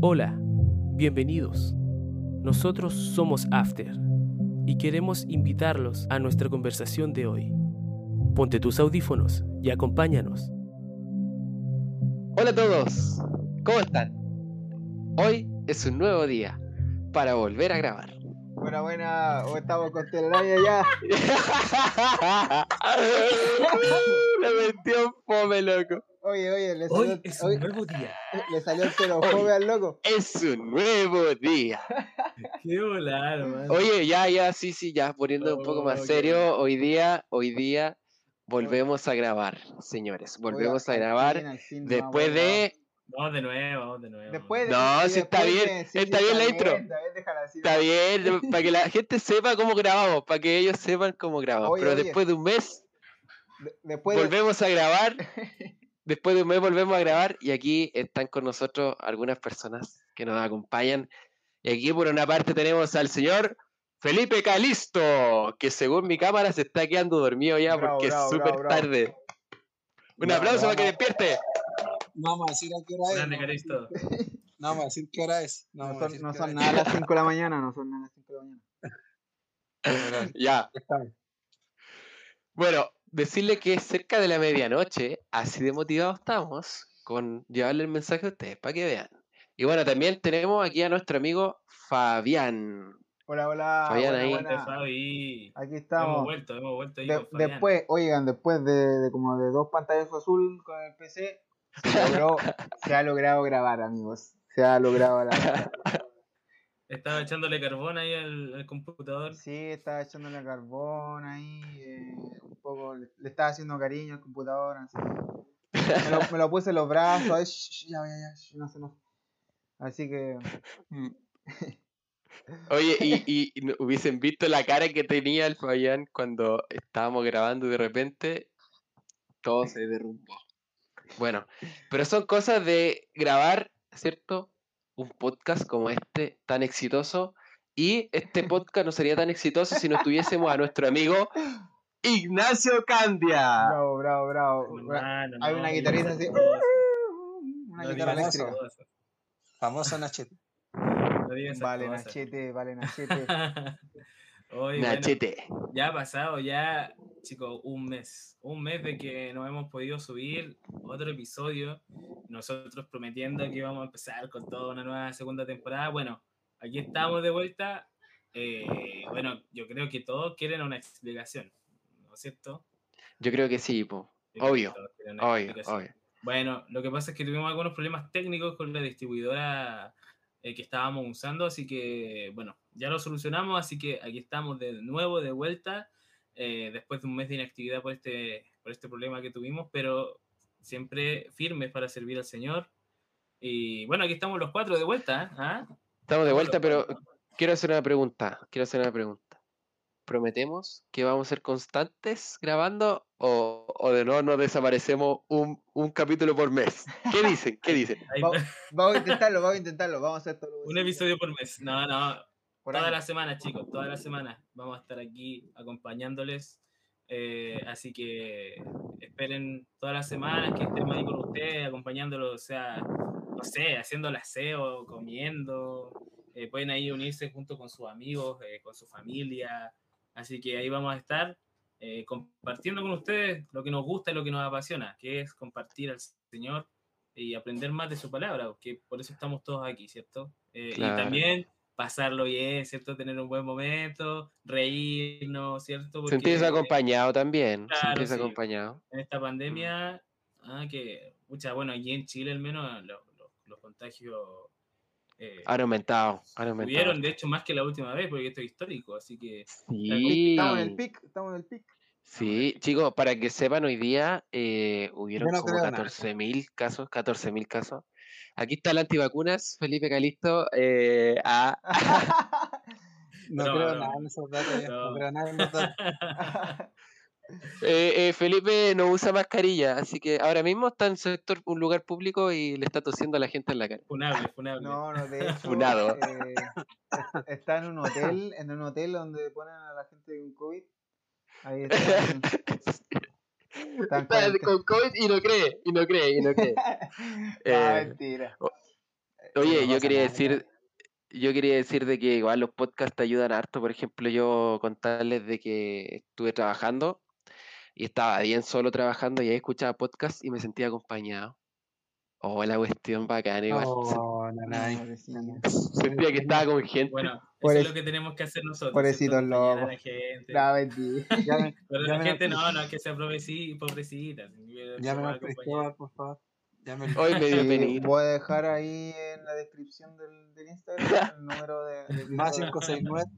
Hola, bienvenidos. Nosotros somos After y queremos invitarlos a nuestra conversación de hoy. Ponte tus audífonos y acompáñanos. Hola a todos, ¿cómo están? Hoy es un nuevo día para volver a grabar. Buena, buena, hoy estamos con telaraña ya. Le metió fome, loco. Oye, oye, le salió, Hoy es un nuevo día. le salió el xenofobia al loco. Es un nuevo día. Qué volar, man. Oye, ya, ya, sí, sí, ya, poniendo un poco más Oh, serio, hoy día, hoy día volvemos a grabar, señores. Volvemos a grabar fin, al fin, después de... Vamos de nuevo, vamos de nuevo. Después de. No, sí está bien, sí, está sí, bien la intro. Está bien, déjala así. Está bien, para que la gente sepa cómo grabamos, para que ellos sepan cómo grabamos. Oye, Pero oye. después de un mes De- Después de- volvemos a grabar. Después de un mes volvemos a grabar y aquí están con nosotros algunas personas que nos acompañan. Y aquí por una parte tenemos al señor Felipe Calisto, que según mi cámara se está quedando dormido ya Bravo, porque bravo, es súper tarde. Un Bravo, aplauso para que despierte. No vamos a decir a qué hora es. Grande, No, vamos a decir qué hora es. No, son, son nada las 5 de la mañana, no son nada a las 5 de la mañana. Ya. Bueno, decirle que es cerca de la medianoche, así de motivados estamos con llevarle el mensaje a ustedes para que vean. Y bueno, también tenemos aquí a nuestro amigo Fabián. Hola, hola. Fabián ahí. Fabi. Aquí Hemos estamos. vuelto, hemos vuelto ahí De- con Fabián. después, oigan, después de, de como de dos pantallas azul con el PC, se, logró, se ha logrado grabar, amigos. Se ha logrado grabar. Estaba echándole carbón ahí al, al computador. Sí, estaba echándole carbón ahí, eh, un poco, le, le estaba haciendo cariño al computador, así. Me lo, me lo puse en los brazos, ay, sh- sh- ya, ya, ya, sh- no sé, no. Así que, Oye, y, y- hubiesen visto la cara que tenía el Fabián cuando estábamos grabando y de repente todo se derrumbó. Bueno, pero son cosas de grabar, ¿cierto? Un podcast como este, tan exitoso. Y este podcast no sería tan exitoso si no tuviésemos a nuestro amigo Ignacio Candia. bravo, bravo, bravo. Hermano, Hay no una digas guitarrita así, una no guitarra eléctrica. Famoso Nachete. Vale, cosas. Nachete, vale, Nachete. Bueno, Nachete. ya ha pasado ya, chicos, un mes. Un mes de que no hemos podido subir otro episodio. Nosotros prometiendo que íbamos a empezar con toda una nueva segunda temporada. Bueno, aquí estamos de vuelta. Eh, bueno, yo creo que todos quieren una explicación, ¿no es cierto? Yo creo que sí, po. Que Obvio, obvio, obvio. Bueno, lo que pasa es que tuvimos algunos problemas técnicos con la distribuidora eh, que estábamos usando, así que, bueno, ya lo solucionamos, así que aquí estamos de nuevo, de vuelta, eh, después de un mes de inactividad por este, por este problema que tuvimos, pero siempre firmes para servir al Señor. Y bueno, aquí estamos los cuatro de vuelta, ¿eh? ¿Ah? Estamos de vuelta, pero quiero hacer una pregunta. Quiero hacer una pregunta. ¿Prometemos que vamos a ser constantes grabando o, o de nuevo nos desaparecemos un, un capítulo por mes? ¿Qué dicen? ¿Qué dicen? Va- Vamos a intentarlo, vamos a intentarlo, vamos a hacer todo un episodio por mes. No, no, por todas año. las semanas, chicos, todas las semanas vamos a estar aquí acompañándoles. eh, así que esperen todas las semanas que estemos ahí con ustedes, acompañándolos, o sea, no sé, haciendo el aseo, comiendo. eh, pueden ahí unirse junto con sus amigos, eh, con su familia. Así que ahí vamos a estar eh, compartiendo con ustedes lo que nos gusta y lo que nos apasiona, que es compartir al Señor y aprender más de su palabra, que por eso estamos todos aquí, ¿cierto? Eh, Claro. Y también pasarlo bien, ¿cierto? Tener un buen momento, reírnos, ¿cierto? Porque Sentirse acompañado también. Claro, sentirse sí. acompañado. en esta pandemia, ah, que, mucha, bueno, aquí en Chile al menos lo- lo- los contagios eh, Han aumentado. Han aumentado. subieron, de hecho, más que la última vez, porque esto es histórico, así que Sí. Estamos en el pic, estamos en el pic. Sí, chicos, para que sepan, hoy día eh, hubieron no como creo nada. 14.000 casos, 14.000 casos. Aquí está el antivacunas, Felipe Calisto. eh, a- No creo nada en esos datos. No creo nada en los datos. eh, eh, Felipe no usa mascarilla, así que ahora mismo está en sector, un lugar público y le está tosiendo a la gente en la cara. funable, funable. No, no, de hecho, Funado. eh, está en un hotel, en un hotel donde ponen a la gente con COVID. Ahí están Está con COVID y no cree, y no cree, y no cree. Eh, mentira. o- Oye, no yo quería nada. decir, yo quería decir de que igual los podcasts te ayudan harto. Por ejemplo, yo contarles de que estuve trabajando y estaba bien solo trabajando y ahí escuchaba podcast y me sentía acompañado. Oh, la cuestión bacana igual. Oh, pobrecito. nanay. Sentía que estaba con gente. Bueno, eso es lo que tenemos que hacer nosotros. pobrecitos locos. la gente. La vendí. Llamen, Pero la gente no, no es que sea pobrecita. al puede Cristóbal, por favor. Hoy me voy a dejar ahí en la descripción del, del Instagram el número de, de Más Cristóbal,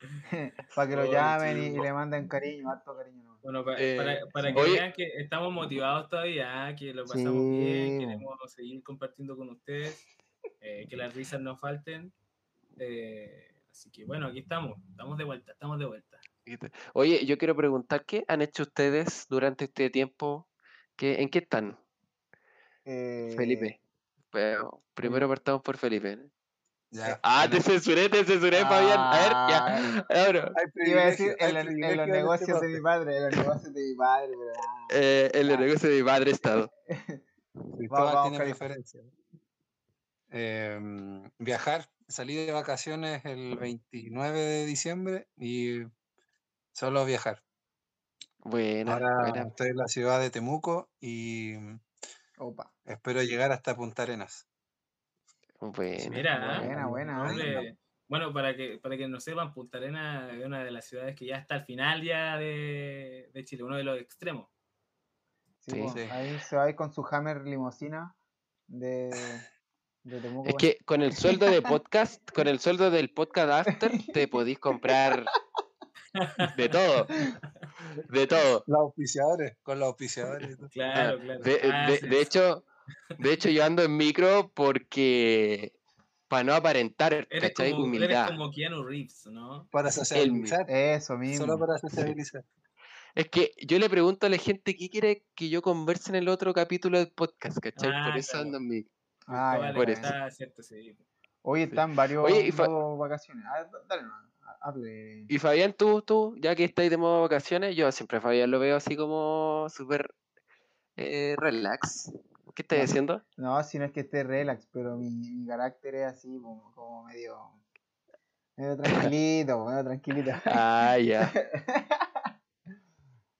569. para que lo llamen y, y le manden cariño, harto cariño. ¿no? Bueno, pa- Eh, para, para que vean que estamos motivados todavía, que lo pasamos Sí. bien, queremos seguir compartiendo con ustedes, eh, que las risas no falten. eh, así que bueno, aquí estamos, estamos de vuelta, estamos de vuelta. Oye, yo quiero preguntar, ¿qué han hecho ustedes durante este tiempo? ¿Qué, ¿En qué están, Eh, Felipe? Pero primero partamos por Felipe. Ya. Ah, te censuré, te censuré, Fabián. A ver, ya. Ahora, Hay Iba a decir en, en los en este negocios de mi padre, en los negocios de mi padre, pero ah, eh, el Ya. negocio de mi padre estado. Cristóbal vamos, tiene Cali. Em, viajar. Salí de vacaciones el 29 de diciembre y solo viajar. Buena, Ahora buena. estoy en la ciudad de Temuco y opa. espero llegar hasta Punta Arenas. Buena. Mira, Buena, buena. hombre, bueno, para que, para que no sepan, Punta Arenas es una de las ciudades que ya está al final ya de, de Chile, uno de los extremos. Sí, Sí. po, Sí. Ahí se va a ir con su Hammer limosina de, de Temuco. Es que con el sueldo de podcast, con el sueldo del podcast after, te podís comprar de todo. De todo. Los auspiciadores, con los auspiciadores. Claro, Ah, claro. De, Ah, de- sí, de sí. hecho, de hecho, yo ando en micro porque para no aparentar, eres ¿cachai? como, eres Humildad. como Keanu Reeves, ¿no? Para sociabilizar. Eso mismo. Solo para sociabilizar. Es que yo le pregunto a la gente qué quiere que yo converse en el otro capítulo del podcast, ¿cachai? Ah, Por eso claro. ando en micro. Ah, Cristóbal por está, cierto, sí. Hoy están varios Oye, y fa- vacaciones. Ah, dale, no, hable. Y Fabián, tú, tú, ya que estáis de modo vacaciones, yo siempre a Fabián lo veo así como súper eh, relax. ¿Qué estás Ya. haciendo? No, si no es que esté relax, pero mi, mi carácter es así, como, como medio, medio tranquilito, medio tranquilito. Ah, ya.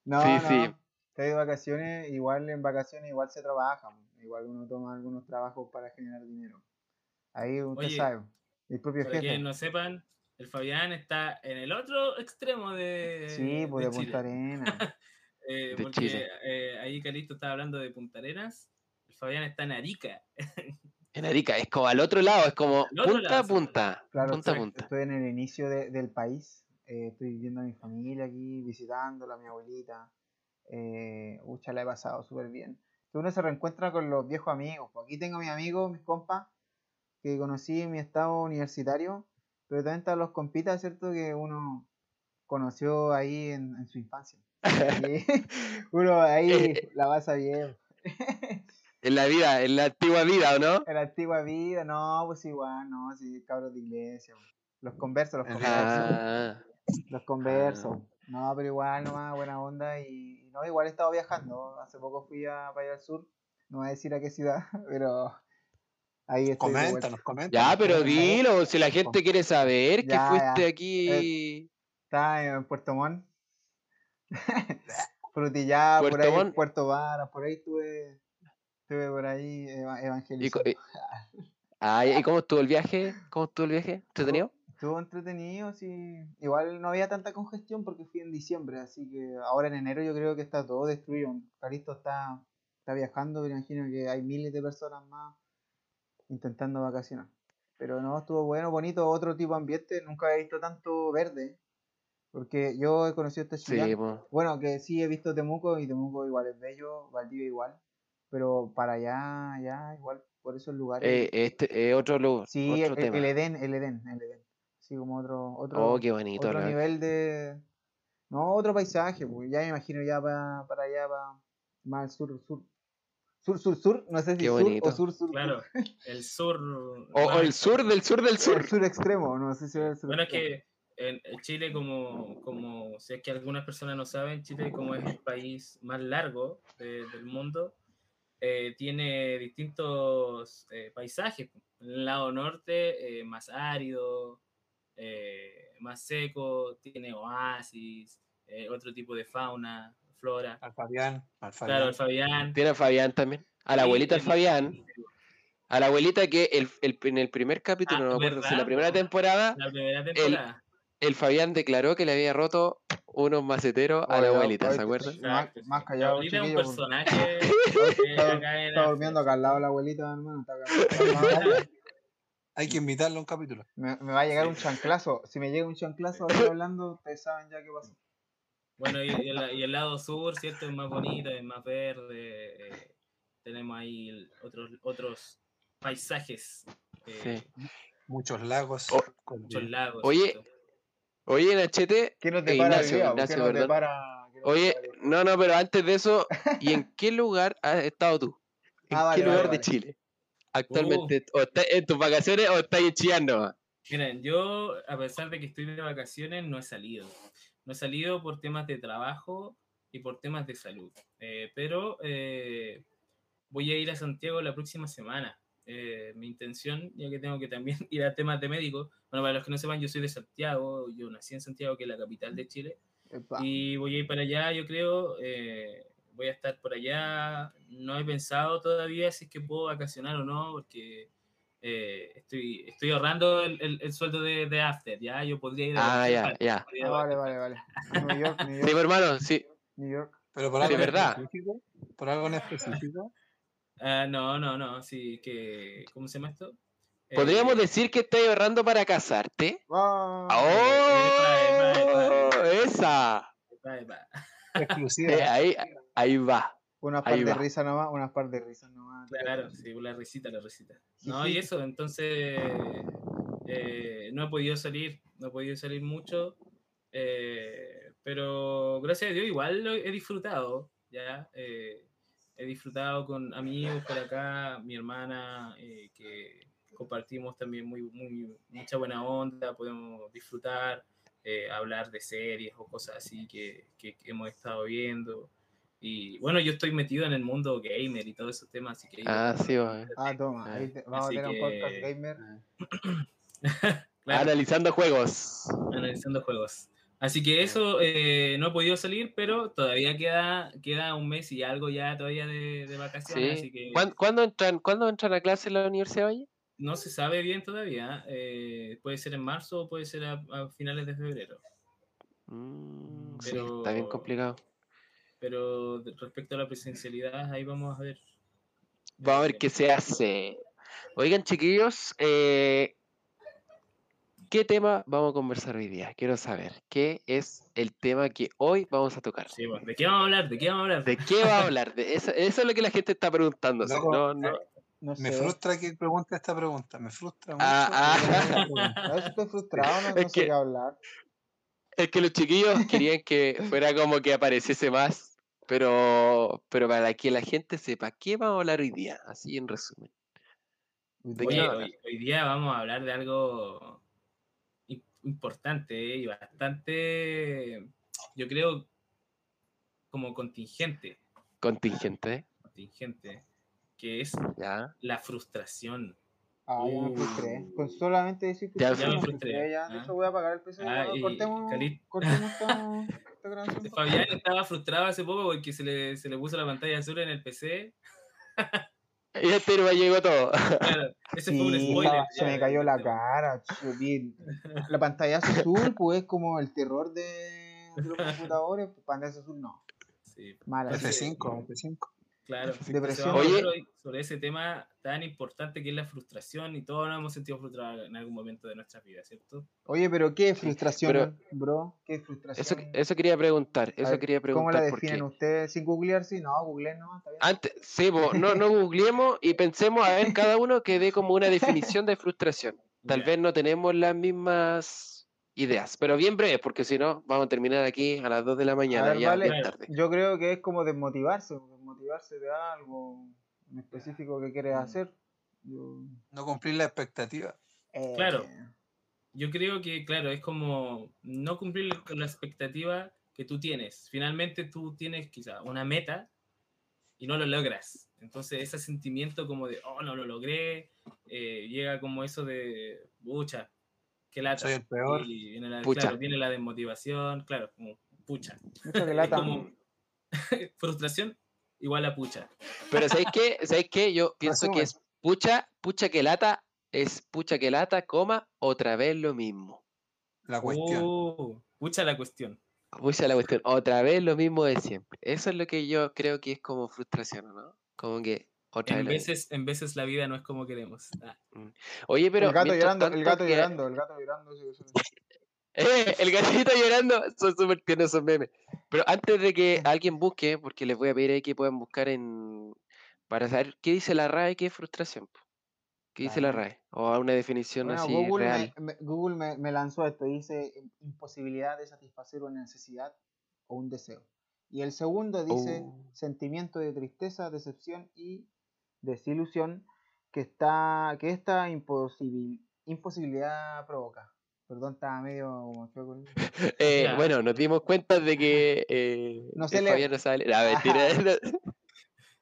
No, Sí, no. sí. Estoy de vacaciones, igual en vacaciones igual se trabaja, igual uno toma algunos trabajos para generar dinero. Ahí usted Oye, sabe, el propio Para jefe. que no sepan, el Fabián está en el otro extremo de, Sí, pues de. Punta Arenas. Eh, De porque Chile. eh, ahí Calixto estaba hablando de Punta Arenas. El Fabián está en Arica. En Arica, es como al otro lado, es como punta lado, a punta. Claro, punta punta. estoy en el inicio de- del país. eh, estoy viendo a mi familia aquí, visitándola, a mi abuelita. Eh, ucha, la he pasado súper bien. Que uno se reencuentra con los viejos amigos. pues. Aquí tengo a mis amigos, mis compas, que conocí en mi estado universitario. Pero también están los compitas, ¿cierto? Que uno conoció ahí en, en su infancia. Uno ahí Eh, la pasa bien. En la vida, en la antigua vida, ¿o no? En la antigua vida, no, pues igual, no, sí, cabros de iglesia. pues. Los conversos, los conversos. Ah, Los conversos. No, pero igual nomás, buena onda. Y, y no, igual he estado viajando. Hace poco fui a, allá al sur. No voy a decir a qué ciudad, pero ahí estoy. Coméntanos, coméntanos. ya, pero dilo, si la gente quiere saber que Ya, fuiste ya. aquí. Estaba en Puerto Montt. Frutillá, por Puerto ahí, Montt. Puerto Vara, por ahí estuve, estuve por ahí Y, evangelizando. y- Ay, ¿y cómo estuvo el viaje? ¿Cómo estuvo el viaje? ¿Entretenido? Estuvo entretenido, sí. Igual no había tanta congestión porque fui en diciembre, así que ahora en enero yo creo que está todo destruido. Caristo está, está viajando, me imagino que hay miles de personas más intentando vacacionar. Pero no, estuvo bueno, bonito, otro tipo de ambiente. Nunca había visto tanto verde. Porque yo he conocido este Sí, Chillán. po. Bueno, que sí he visto Temuco y Temuco igual es bello, Valdivia igual. Pero para allá, allá igual, por esos lugares. Eh, este es otro, lu- Sí, otro el, el- tema. el Edén, el Edén, el Edén. Sí, como otro, otro, Oh, qué bonito. otro nivel de... No, otro paisaje, pues ya me imagino ya para, para allá, para más al sur, sur. Sur, sur, sur, no sé si Qué sur bonito. o sur, sur. Claro, el sur. O, o el sur del sur del sur. El sur extremo, no sé si el sur Bueno, es extremo. que en en Chile, como, como si es que algunas personas no saben, Chile como es el país más largo de- del mundo, eh, tiene distintos eh, paisajes. En el lado norte, eh, más árido, eh, más seco, tiene oasis, eh, otro tipo de fauna, flora. Al Fabián, al Claro, Fabián. el Fabián. Tiene a Fabián también. A la Sí, abuelita del tiene- Fabián. A la abuelita que el, el- en el primer capítulo, Ah, no me acuerdo si ¿verdad, la primera po? temporada, La primera temporada. el Fabián declaró que le había roto unos maceteros a la abuelita, ¿se acuerdan? sí. Más- más sí. callado, La abuelita es un chiquillo, personaje Está, está durmiendo acá al lado de la abuelita, hermano. Está acá. Hay que invitarlo a un capítulo. Me, me va a llegar Sí. un chanclazo. Si me llega un chanclazo hablando, ustedes saben ya qué pasó. Bueno, y, y el, y el lado sur, ¿cierto? Es más bonito, es más verde. eh, tenemos ahí el- otros, otros paisajes. eh, Sí. Muchos lagos. Oh, con- Muchos lagos. Oye, ¿cierto? Oye, Nachete, ¿Qué nos Eh, depara Ignacio, nos depara? nos oye, depara no, no, pero antes de eso, ¿y en qué lugar has estado tú? ¿En Ah, vale, qué vale, lugar vale. de Chile? Actualmente, o estás en tus vacaciones o Chillán nomás? Miren, yo, a pesar de que estoy de vacaciones, no he salido. No he salido por temas de trabajo y por temas de salud. Eh, pero eh, voy a ir a Santiago la próxima semana. Eh, mi intención, ya que tengo que también ir a temas de médico. Bueno, para los que no sepan, yo soy de Santiago. Yo nací en Santiago, que es la capital de Chile. Epa. Y voy a ir para allá, yo creo. eh, voy a estar por allá. No he pensado todavía si es que puedo vacacionar o no, porque eh, estoy, estoy ahorrando el, el- el sueldo de, de After. Ya, yo podría ir a Ah, ya, ya. podría ir a Ah, vale, vale, vale. New York, New Sí, York, pues, hermano, sí. New York. Pero por Sí, algo en verdad. específico. Por algo en específico. Ah, no, no, no, sí, que. ¿Cómo se llama esto? ¿Podríamos Eh, decir que estás ahorrando para casarte? Ah, ¡Oh! epa, ¡Esa! epa, epa. Exclusiva. Eh, ahí, ahí va. Unas par ahí de va. risas nomás, unas par de risas nomás. Claro, sí, la risita, la risita. No, y eso, entonces eh, no he podido salir, no he podido salir mucho, eh, pero gracias a Dios igual lo he disfrutado, ya, eh, he disfrutado con amigos por acá, mi hermana, eh, que compartimos también muy, muy, mucha buena onda, podemos disfrutar, eh, hablar de series o cosas así que, que- que hemos estado viendo. Y bueno, yo estoy metido en el mundo gamer y todos esos temas, así que... Ah, sí, va. Ah, toma, ahí te- vamos Así a tener que- un podcast gamer. Claro, Analizando juegos. analizando juegos. Así que eso eh, no he podido salir, pero todavía queda, queda un mes y algo ya todavía de, de vacaciones, así Sí. que ¿Cuán- ¿Cuándo entran, ¿Cuándo entran a clase en la Universidad Valle? no se sabe bien todavía. eh, puede ser en marzo o puede ser a, a finales de febrero. Mm, sí, Pero- está bien complicado. Pero respecto a la presencialidad, ahí vamos a ver. Vamos a ver qué se hace. Oigan, chiquillos, eh, ¿qué tema vamos a conversar hoy día? Quiero saber, ¿qué es el tema que hoy vamos a tocar? Sí, bueno, ¿De qué vamos a hablar? ¿De qué vamos a hablar? ¿De qué va a hablar? De eso, eso es lo que la gente está preguntándose. No, no. No sé. Me frustra que pregunte esta pregunta. Me frustra mucho. Ah, ah. estoy frustrado, no, no Es sé que- qué hablar. Es que los chiquillos querían que fuera como que apareciese más, pero, pero para que la gente sepa qué vamos a hablar hoy día, así en resumen. ¿De qué Oye, vamos a hablar? hoy, hoy día vamos a hablar de algo im- importante ¿eh? y bastante, yo creo, como contingente, Contingente, contingente, que es ¿ya? la frustración. Ah, ya me Uh. frustré. Con solamente decir que Ya sí, me me frustré, Ya, ah. de hecho voy a apagar el PC. Ah, ya, y- cortemos, Cali- cortemos esta, esta grabación. Fabián estaba frustrado hace poco porque se le, se le puso la pantalla azul en el PC. Y este me llegó todo. Claro, ese fue un Sí, spoiler. se ya, me cayó la ya. cara. La pantalla azul, pues, es como el terror de, de los computadores. pues, Pantalla azul, no. Sí, Mala. Ese- F5, F5. Claro. Depresión. Oye. sobre ese tema tan importante que es la frustración y todos nos hemos sentido frustrados en algún momento de nuestras vidas, ¿cierto? Oye, pero ¿qué es frustración, pero- bro? ¿Qué es frustración? Eso, eso quería preguntar, eso ver, quería ¿Cómo la preguntar definen porque ustedes? ¿Sin googlear? Sí, no, googleen no, está bien. antes, sí, po, no, no googleemos y pensemos a ver cada uno que dé como una definición de frustración. Tal vez no tenemos las mismas ideas, pero bien breve, porque si no, vamos a terminar aquí a las 2 de la mañana, ver, ya vale. bien tarde. Yo creo que es como desmotivarse, desmotivarse de algo en específico que quieres Mm. hacer. Yo, No cumplir la expectativa. eh, Claro. Yo creo que, claro, es como no cumplir la expectativa que tú tienes. Finalmente tú tienes quizá una meta y no lo logras. Entonces ese sentimiento como de, oh, no lo logré, eh, llega como eso de, pucha, qué lata. Soy el peor. Y viene la, Pucha. claro, viene la desmotivación, claro, como pucha. Que Es lata. como frustración igual a pucha. Pero ¿sabéis qué? ¿Sabéis qué? Yo pienso que es pucha, pucha que lata, es pucha que lata, coma, otra vez lo mismo. La cuestión. Uh, pucha la cuestión. Pucha la cuestión, otra vez lo mismo de siempre. Eso es lo que yo creo que es como frustración, ¿no? Como que otra En vez. en veces la vida no es como queremos. Ah, Oye, pero el gato llorando, el gato que- llorando, el gato llorando. sí, sí, sí. Eh, el gatito llorando, son súper tiernos esos memes. Pero antes de que alguien busque, porque les voy a pedir ahí que puedan buscar en para saber qué dice la RAE, qué es frustración. ¿Qué dice la. RAE? O una definición Bueno, así Google, real. me, me- Google me, me lanzó esto, dice imposibilidad de satisfacer una necesidad o un deseo. Y el segundo dice Oh. sentimiento de tristeza, decepción y desilusión que está que esta imposibil- imposibilidad provoca. Perdón, estaba medio como chueco el- Eh, bueno, nos dimos cuenta de que eh, No se le- Fabián no sabe leer. Ah, mentira.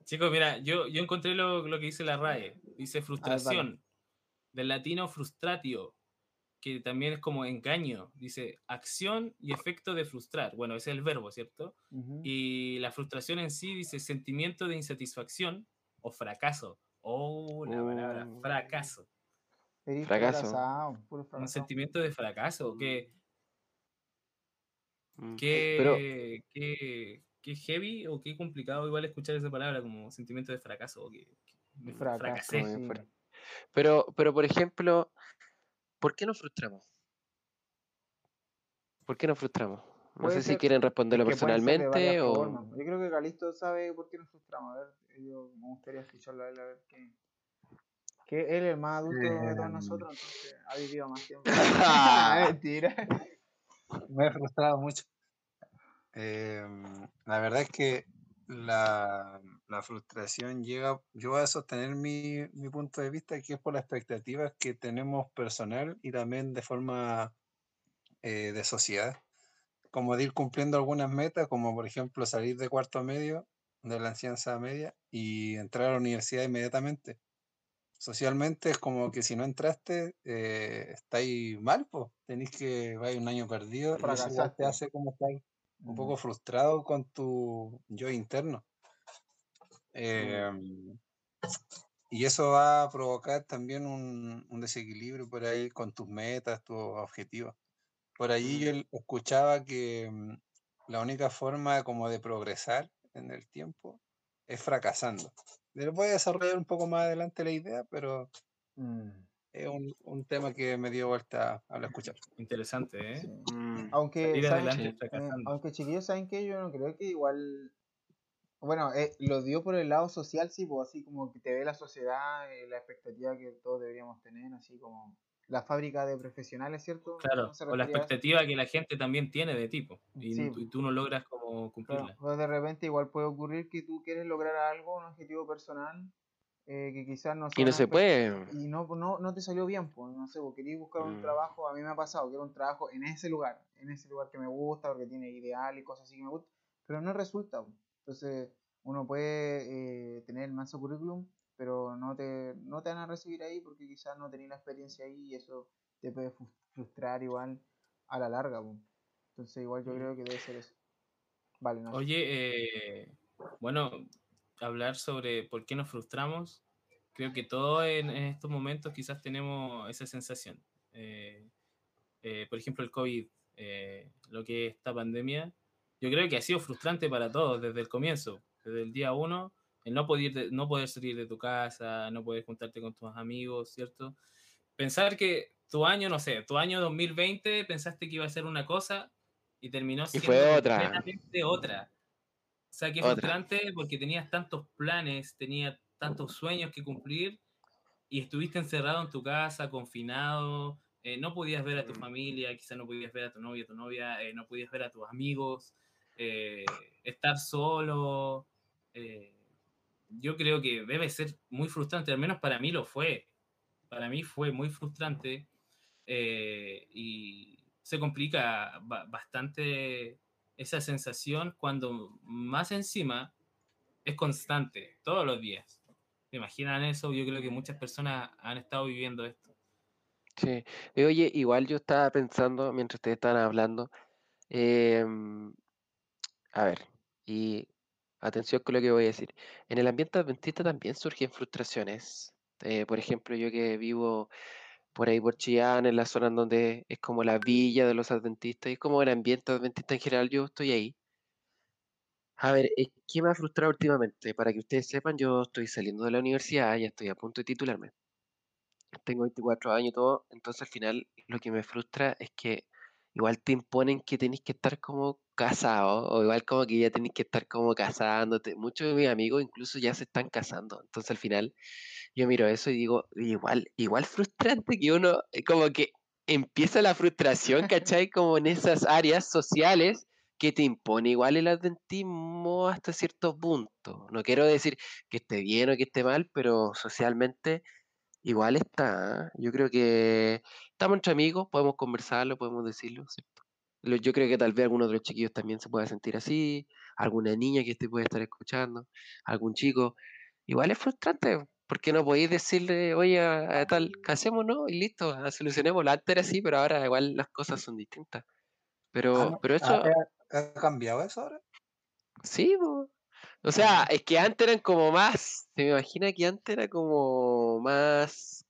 Chicos, mira, yo, yo encontré lo, lo que dice la RAE. Dice frustración. Del latino frustratio, que también es como engaño. Dice acción y efecto de frustrar. Bueno, ese es el verbo, ¿cierto? Y la frustración en sí dice sentimiento de insatisfacción o fracaso. Oh, la palabra Oh. fracaso. Fracaso. puro Un fracasado. sentimiento de fracaso. Que, Mm. que, Pero, que, que heavy o qué complicado igual escuchar esa palabra como sentimiento de fracaso. O que, que me Fracaso, fracasé. Sí. pero, pero, por ejemplo, ¿por qué nos frustramos? ¿Por qué nos frustramos? No sé si quieren responderlo personalmente o... formas. Yo creo que Calisto sabe por qué nos frustramos. A ver, yo me gustaría escucharlo a él, a ver qué. Que él es el más adulto de todos Em. nosotros, entonces ha vivido más tiempo. Ah. Mentira. Me he frustrado mucho. Em, la verdad es que la, la frustración llega, yo voy a sostener mi, mi punto de vista, que es por las expectativas que tenemos personal y también de forma eh, de sociedad, como de ir cumpliendo algunas metas, como por ejemplo salir de cuarto medio, de la enseñanza media, y entrar a la universidad inmediatamente. Socialmente es como que si no entraste, eh, estáis mal, pues. Tenéis que, vais un año perdido, Fracasaste. te hace como estar un Mm. poco frustrado con tu yo interno. Em, y eso va a provocar también un, un desequilibrio por ahí con tus metas, tus objetivos. Por ahí yo el- escuchaba que mm, la única forma como de progresar en el tiempo es fracasando. Les voy a desarrollar un poco más adelante la idea, pero Mm, es un, un tema que me dio vuelta al escuchar. Interesante, ¿eh? sí. Mm, Aunque, Salir ¿saben adelante? Eh, aunque chiquillos, ¿saben que Yo no creo que igual. Bueno, eh, lo dio por el lado social, sí, pues así como que te ve la sociedad, eh, la expectativa que todos deberíamos tener, así como la fábrica de profesionales, ¿cierto? Claro, ¿No se o la expectativa que la gente también tiene de tipo y, Sí. tú- y tú no logras como Claro, cumplirla. pues de repente igual puede ocurrir que tú quieres lograr algo, un objetivo personal, eh, que quizás no Y no se puede. y no, no, no te salió bien, pues, no sé, porque querías buscar un Mm. trabajo, a mí me ha pasado, quiero un trabajo en ese lugar, en ese lugar que me gusta, porque tiene ideal y cosas así que me gustan, pero no resulta. pues. Entonces, uno puede eh, tener el manso currículum, pero no te, no te van a recibir ahí porque quizás no tenías la experiencia ahí y eso te puede frus- frustrar igual a la larga. Entonces, igual yo Mm. creo que debe ser eso. Vale, no. Oye, eh, bueno, hablar sobre por qué nos frustramos, creo que todos en, en estos momentos quizás tenemos esa sensación. Eh, eh, por ejemplo, el COVID, eh, lo que es esta pandemia, yo creo que ha sido frustrante para todos desde el comienzo, desde el día uno, el no poder, de- no poder salir de tu casa, no poder juntarte con tus amigos, ¿cierto? Pensar que tu año, no sé, tu año 2020 pensaste que iba a ser una cosa y terminó siendo fue otra. otra. O sea, que Otra. frustrante porque tenías tantos planes, tenías tantos sueños que cumplir y estuviste encerrado en tu casa, confinado, eh, no podías ver a tu familia, quizás no podías ver a tu novia, tu novia, eh, no podías ver a tus amigos, eh, estar solo. eh, yo creo que debe ser muy frustrante, al menos para mí lo fue. Para mí fue muy frustrante eh, y se complica ba- bastante esa sensación cuando más encima es constante, todos los días. ¿Se imaginan eso? Yo creo que muchas personas han estado viviendo esto. Sí. Oye, igual yo estaba pensando mientras ustedes estaban hablando, em, a ver, y atención con lo que voy a decir. En el ambiente adventista también surgen frustraciones. Eh, por ejemplo, yo que vivo por ahí por Chillán, en la zona donde es como la villa de los adventistas, y es como el ambiente adventista en general, yo estoy ahí. A ver, eh, ¿qué me ha frustrado últimamente? Para que ustedes sepan, yo estoy saliendo de la universidad, ya estoy a punto de titularme. Tengo 24 años y todo, entonces al final lo que me frustra es que igual te imponen que tenés que estar como casado, o igual como que ya tenés que estar como casándote. Muchos de mis amigos incluso ya se están casando, entonces al final yo miro eso y digo, igual, igual frustrante que uno, eh, como que empieza la frustración, ¿cachai? Como en esas áreas sociales que te impone igual el adventismo hasta cierto punto. No quiero decir que esté bien o que esté mal, pero socialmente igual está. ¿ah? Yo creo que estamos entre amigos, podemos conversarlo, podemos decirlo, ¿cierto? Yo creo que tal vez alguno de los chiquillos también se pueda sentir así, alguna niña que te puede estar escuchando, algún chico. Igual es frustrante, porque no podéis decirle, oye, a, a tal, casémonos y listo, ah, solucionemos. Antes era así, pero ahora igual las cosas son distintas. Ah, Pero, no, pero ¿ha, eso, ha- cambiado eso ahora? sí. O sea, es que antes eran como más, se me imagina que antes era como más,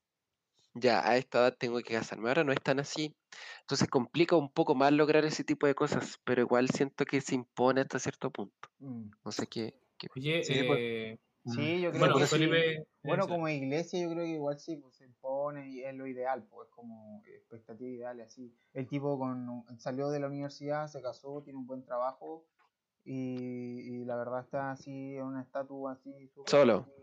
ya, a esta edad tengo que casarme, ahora no es tan así. Entonces complica un poco más lograr ese tipo de cosas, pero igual siento que se impone hasta cierto punto. Mm. No sé qué, qué Oye, Sí, pues. eh, Sí, yo creo bueno, que sí. Felipe. Bueno, eso. como iglesia yo creo que igual sí, pues se impone y es lo ideal, pues es como expectativa ideal y así. El tipo con salió de la universidad, se casó, tiene un buen trabajo y, y la verdad está así en un estatus así Solo. así,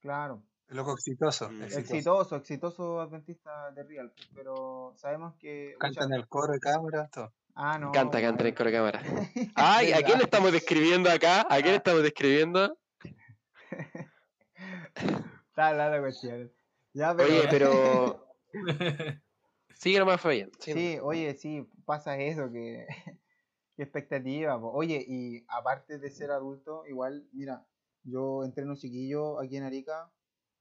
Claro, Loco exitoso, Mm. exitoso. exitoso, exitoso adventista de Real, pues, pero sabemos que Canta mucha- en el coro de cámara, todo. Ah, no. Canta, canta en bueno. el cámara. Ay, ¿a quién le estamos describiendo acá? ¿A quién le Ah. estamos describiendo? Está hablando cuestiones. Ya, pero Oye, pero sigue nomás, Fabián. sigue Sí, oye, sí, pasa eso, que, qué expectativa. po. Oye, y aparte de ser adulto, igual, mira, yo entreno chiquillos aquí en Arica,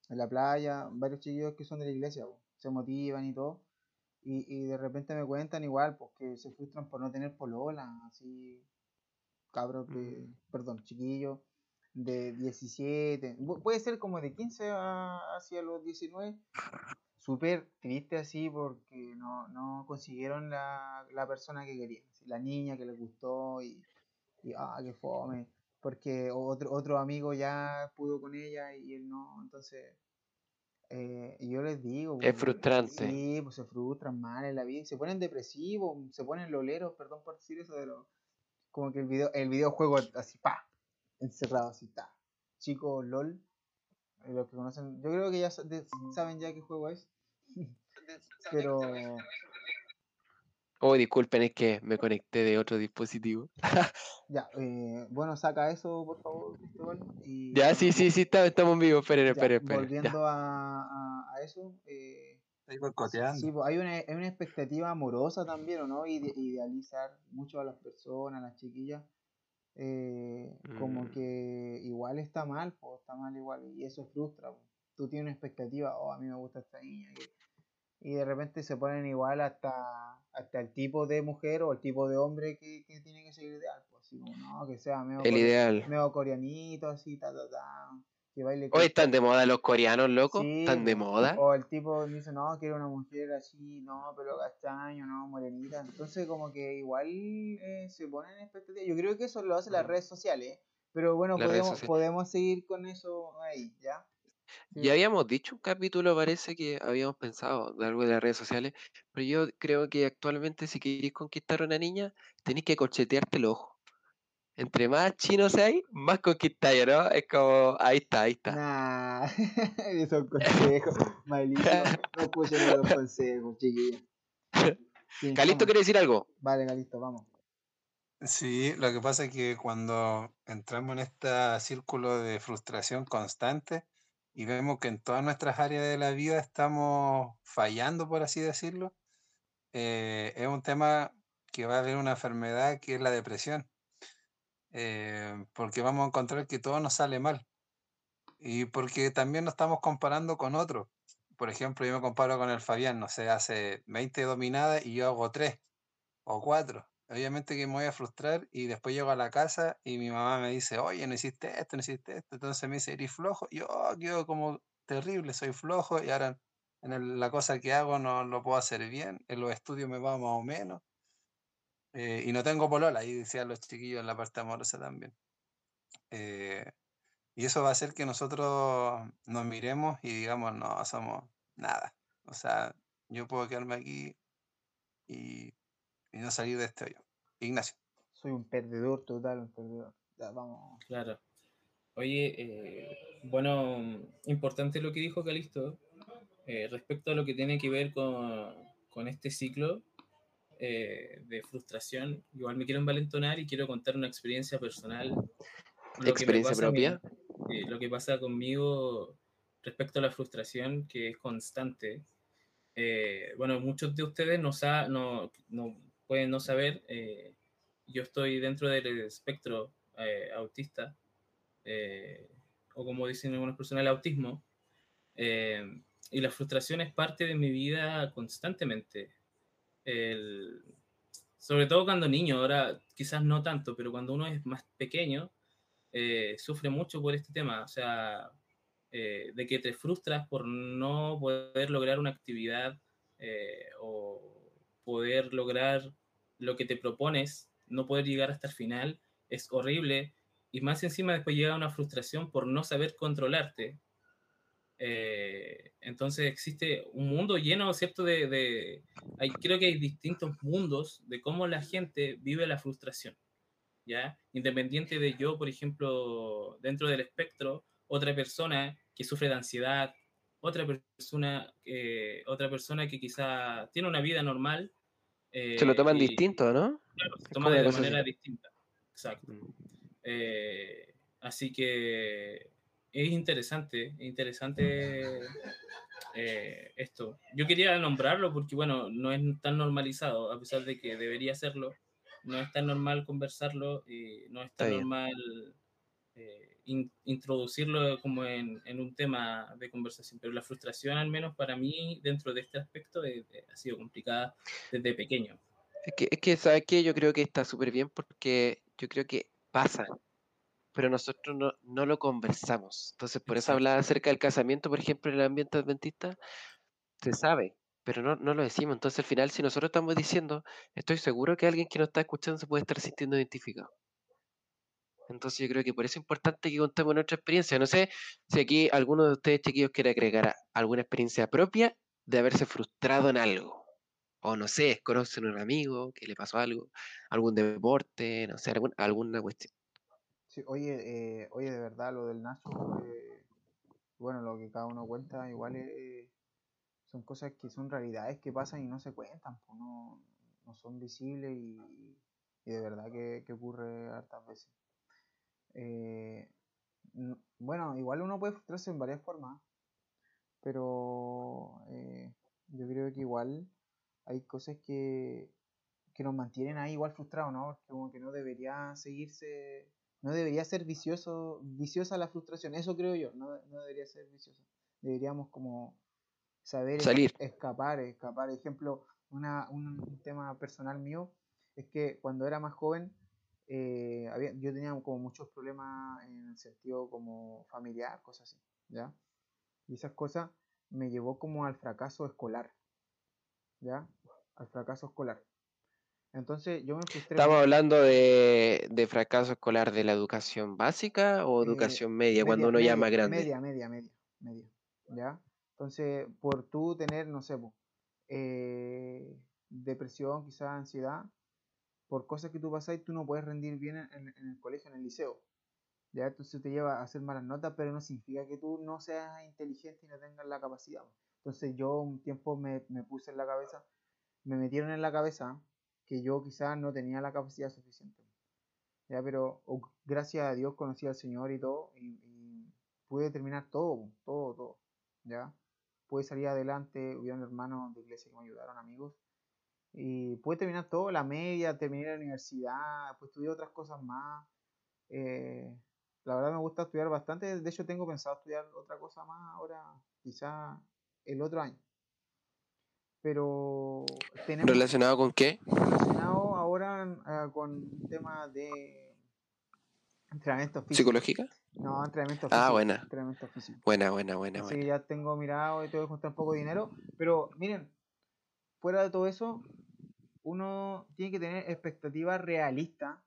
en la playa, varios chiquillos que son de la iglesia, po, se motivan y todo, y, y de repente me cuentan igual, pues que se frustran por no tener polola, así, cabros de, Mm. perdón, chiquillos de 17, bu- puede ser como de 15 a- hacia los 19, súper triste así porque no, no consiguieron la, la persona que querían, así, la niña que les gustó y, y ah, qué fome, porque otro, otro amigo ya pudo con ella y él no, entonces eh, y yo les digo, Es pues, frustrante. Sí, pues se frustran mal en la vida y se ponen depresivos, se ponen loleros, perdón por decir eso, pero como que el video, el videojuego así, pa, encerrado así, está. Chicos, LOL, eh, los que conocen, yo creo que ya saben ya qué juego es. Pero Oh, disculpen, es que me conecté de otro dispositivo. ya, eh, bueno, saca eso por favor, Cristóbal. Y, Ya, sí, sí, sí, está- estamos en vivo. Esperen, esperen, esperen. volviendo a, a, a eso, eh. Sí, pues hay una, hay una expectativa amorosa también, ¿o no? Ide- idealizar mucho a las personas, a las chiquillas. eh, como Mm. que igual está mal, pues está mal igual, y eso frustra. po. Tú tienes una expectativa, oh, a mí me gusta esta niña, y de repente se ponen igual hasta, hasta el tipo de mujer o el tipo de hombre que, que tiene que ser ideal, pues así como, no, que sea medio, El ideal. medio coreanito, así, ta, ta, ta, que baile Hoy están de moda los coreanos, loco. Sí, ¿Están de moda? O el tipo me dice, no, quiero una mujer así, no, pero castaño, no, morenita. Entonces, como que igual eh, se ponen expectativas. Yo creo que eso lo hacen las redes sociales. Pero bueno, podemos, podemos seguir con eso ahí, ¿ya? Ya habíamos dicho un capítulo, parece que habíamos pensado de algo de las redes sociales, pero yo creo que actualmente si queréis conquistar a una niña, tenéis que corchetearte el ojo. Entre más chinos hay, más conquistáis, ¿no? Es como, ahí está, ahí está. Nah, esos consejos. No escuchen esos consejos, chiquillos. Sí, vamos. quiere decir algo. Vale, Calisto, vamos. Sí, lo que pasa es que cuando entramos en este círculo de frustración constante y vemos que en todas nuestras áreas de la vida estamos fallando, por así decirlo, eh, es un tema que va a haber una enfermedad que es la depresión. eh, porque vamos a encontrar que todo nos sale mal. Y porque también nos estamos comparando con otros. Por ejemplo, yo me comparo con el Fabián, no sé, hace 20 dominadas y yo hago 3 o 4. Obviamente que me voy a frustrar y después llego a la casa y mi mamá me dice, oye, no hiciste esto, no hiciste esto. Entonces me dice, eres flojo. Yo oh, quedo como terrible, soy flojo y ahora en la cosa que hago no lo puedo hacer bien, en los estudios me va más o menos. eh, y no tengo polola, ahí decían los chiquillos en la parte amorosa también. Eh, y eso va a hacer que nosotros nos miremos y digamos, no, somos nada. O sea, yo puedo quedarme aquí y, y no salir de este hoyo. Ignacio. Soy un perdedor total, un perdedor. Ya, vamos. Claro. Oye, eh, bueno, importante lo que dijo Calisto eh, respecto a lo que tiene que ver con, con este ciclo eh, de frustración. Igual me quiero envalentonar y quiero contar una experiencia personal. lo que me ¿Experiencia pasa a mí, propia? eh, lo que pasa conmigo respecto a la frustración, que es constante. Eh, bueno, muchos de ustedes no, sa- no, no pueden no saber, eh, yo estoy dentro del espectro eh, autista, eh, o como dicen algunas personas, el autismo, eh, y la frustración es parte de mi vida constantemente. El- sobre todo cuando niño, ahora quizás no tanto, pero cuando uno es más pequeño, eh, sufre mucho por este tema, o sea, eh, de que te frustras por no poder lograr una actividad eh, o poder lograr lo que te propones, no poder llegar hasta el final, es horrible. Y más encima después llega una frustración por no saber controlarte. Eh, entonces existe un mundo lleno, ¿cierto? De, de hay, creo que hay distintos mundos de cómo la gente vive la frustración. ¿ya? Independiente de yo, por ejemplo, dentro del espectro, otra persona que sufre de ansiedad, otra persona, eh, otra persona que quizá tiene una vida normal. Se lo eh, toman y- distinto, ¿no? Claro, se Es toma como de manera así. distinta. Exacto. Eh, así que es interesante, es interesante eh, esto. Yo quería nombrarlo porque, bueno, no es tan normalizado, a pesar de que debería serlo. No es tan normal conversarlo y no es tan normal eh, in- introducirlo como en, en un tema de conversación. Pero la frustración, al menos para mí, dentro de este aspecto, eh, eh, ha sido complicada desde pequeño. Es que, es que, ¿sabes qué? Yo creo que está súper bien porque yo creo que pasa, pero nosotros no, no lo conversamos. Entonces, por eso hablaba acerca del casamiento, por ejemplo, en el ambiente adventista, se sabe, pero no, no lo decimos. Entonces, al final, si nosotros estamos diciendo, estoy seguro que alguien que nos está escuchando se puede estar sintiendo identificado. Entonces, yo creo que por eso es importante que contemos nuestra experiencia. No sé si aquí alguno de ustedes, chiquillos, quiere agregar alguna experiencia propia de haberse frustrado en algo. O no sé, conocen a un amigo que le pasó algo, algún deporte, no sé, algún- alguna cuestión. Sí, oye, eh, oye, de verdad, lo del Nacho, eh, bueno, lo que cada uno cuenta, igual eh, son cosas que son realidades que pasan y no se cuentan, pues no, no son visibles y, y de verdad que, que ocurre hartas veces. Eh, bueno, igual uno puede frustrarse en varias formas, pero eh, yo creo que igual hay cosas que, que nos mantienen ahí igual frustrados, ¿no? Porque como que no debería seguirse, no debería ser vicioso, viciosa la frustración, eso creo yo, no, no debería ser viciosa. Deberíamos como saber Salir. escapar, escapar. Ejemplo, una, un, un tema personal mío es que cuando era más joven, eh, había, yo tenía como muchos problemas en el sentido como familiar, cosas así, ¿ya? Y esas cosas me llevó como al fracaso escolar, ¿ya? Al fracaso escolar. Entonces yo me frustré ¿Estamos hablando de, de fracaso escolar de la educación básica o Eh, educación media, cuando uno media, más grande? Media, media, media, media. ¿Ya? Entonces, por tú tener, no sé, eh, depresión, quizás ansiedad, por cosas que tú pasas y tú no puedes rendir bien en, el colegio, en el liceo. ¿Ya? Entonces te lleva a hacer malas notas, pero no significa que tú no seas inteligente y no tengas la capacidad. Entonces yo un tiempo me, me puse en la cabeza, me metieron en la cabeza que yo quizás no tenía la capacidad suficiente. Ya, pero gracias a Dios conocí al Señor y todo, y, y pude terminar todo, todo, todo, ¿ya? Pude salir adelante, hubieron hermanos de iglesia que me ayudaron, amigos, y pude terminar todo, la media, terminé la universidad, pues estudié otras cosas más, eh, la verdad me gusta estudiar bastante. De hecho, tengo pensado estudiar otra cosa más ahora, quizá el otro año. Pero tenemos ¿Relacionado con qué? relacionado ahora eh, con temas de entrenamiento físico. ¿Psicológica? No, entrenamiento Ah, físico. buena. Entrenamiento físico. Buena, buena, buena, Así que buena. ya tengo mirado y tengo que juntar un poco de dinero. Pero miren, fuera de todo eso, uno tiene que tener expectativas realistas,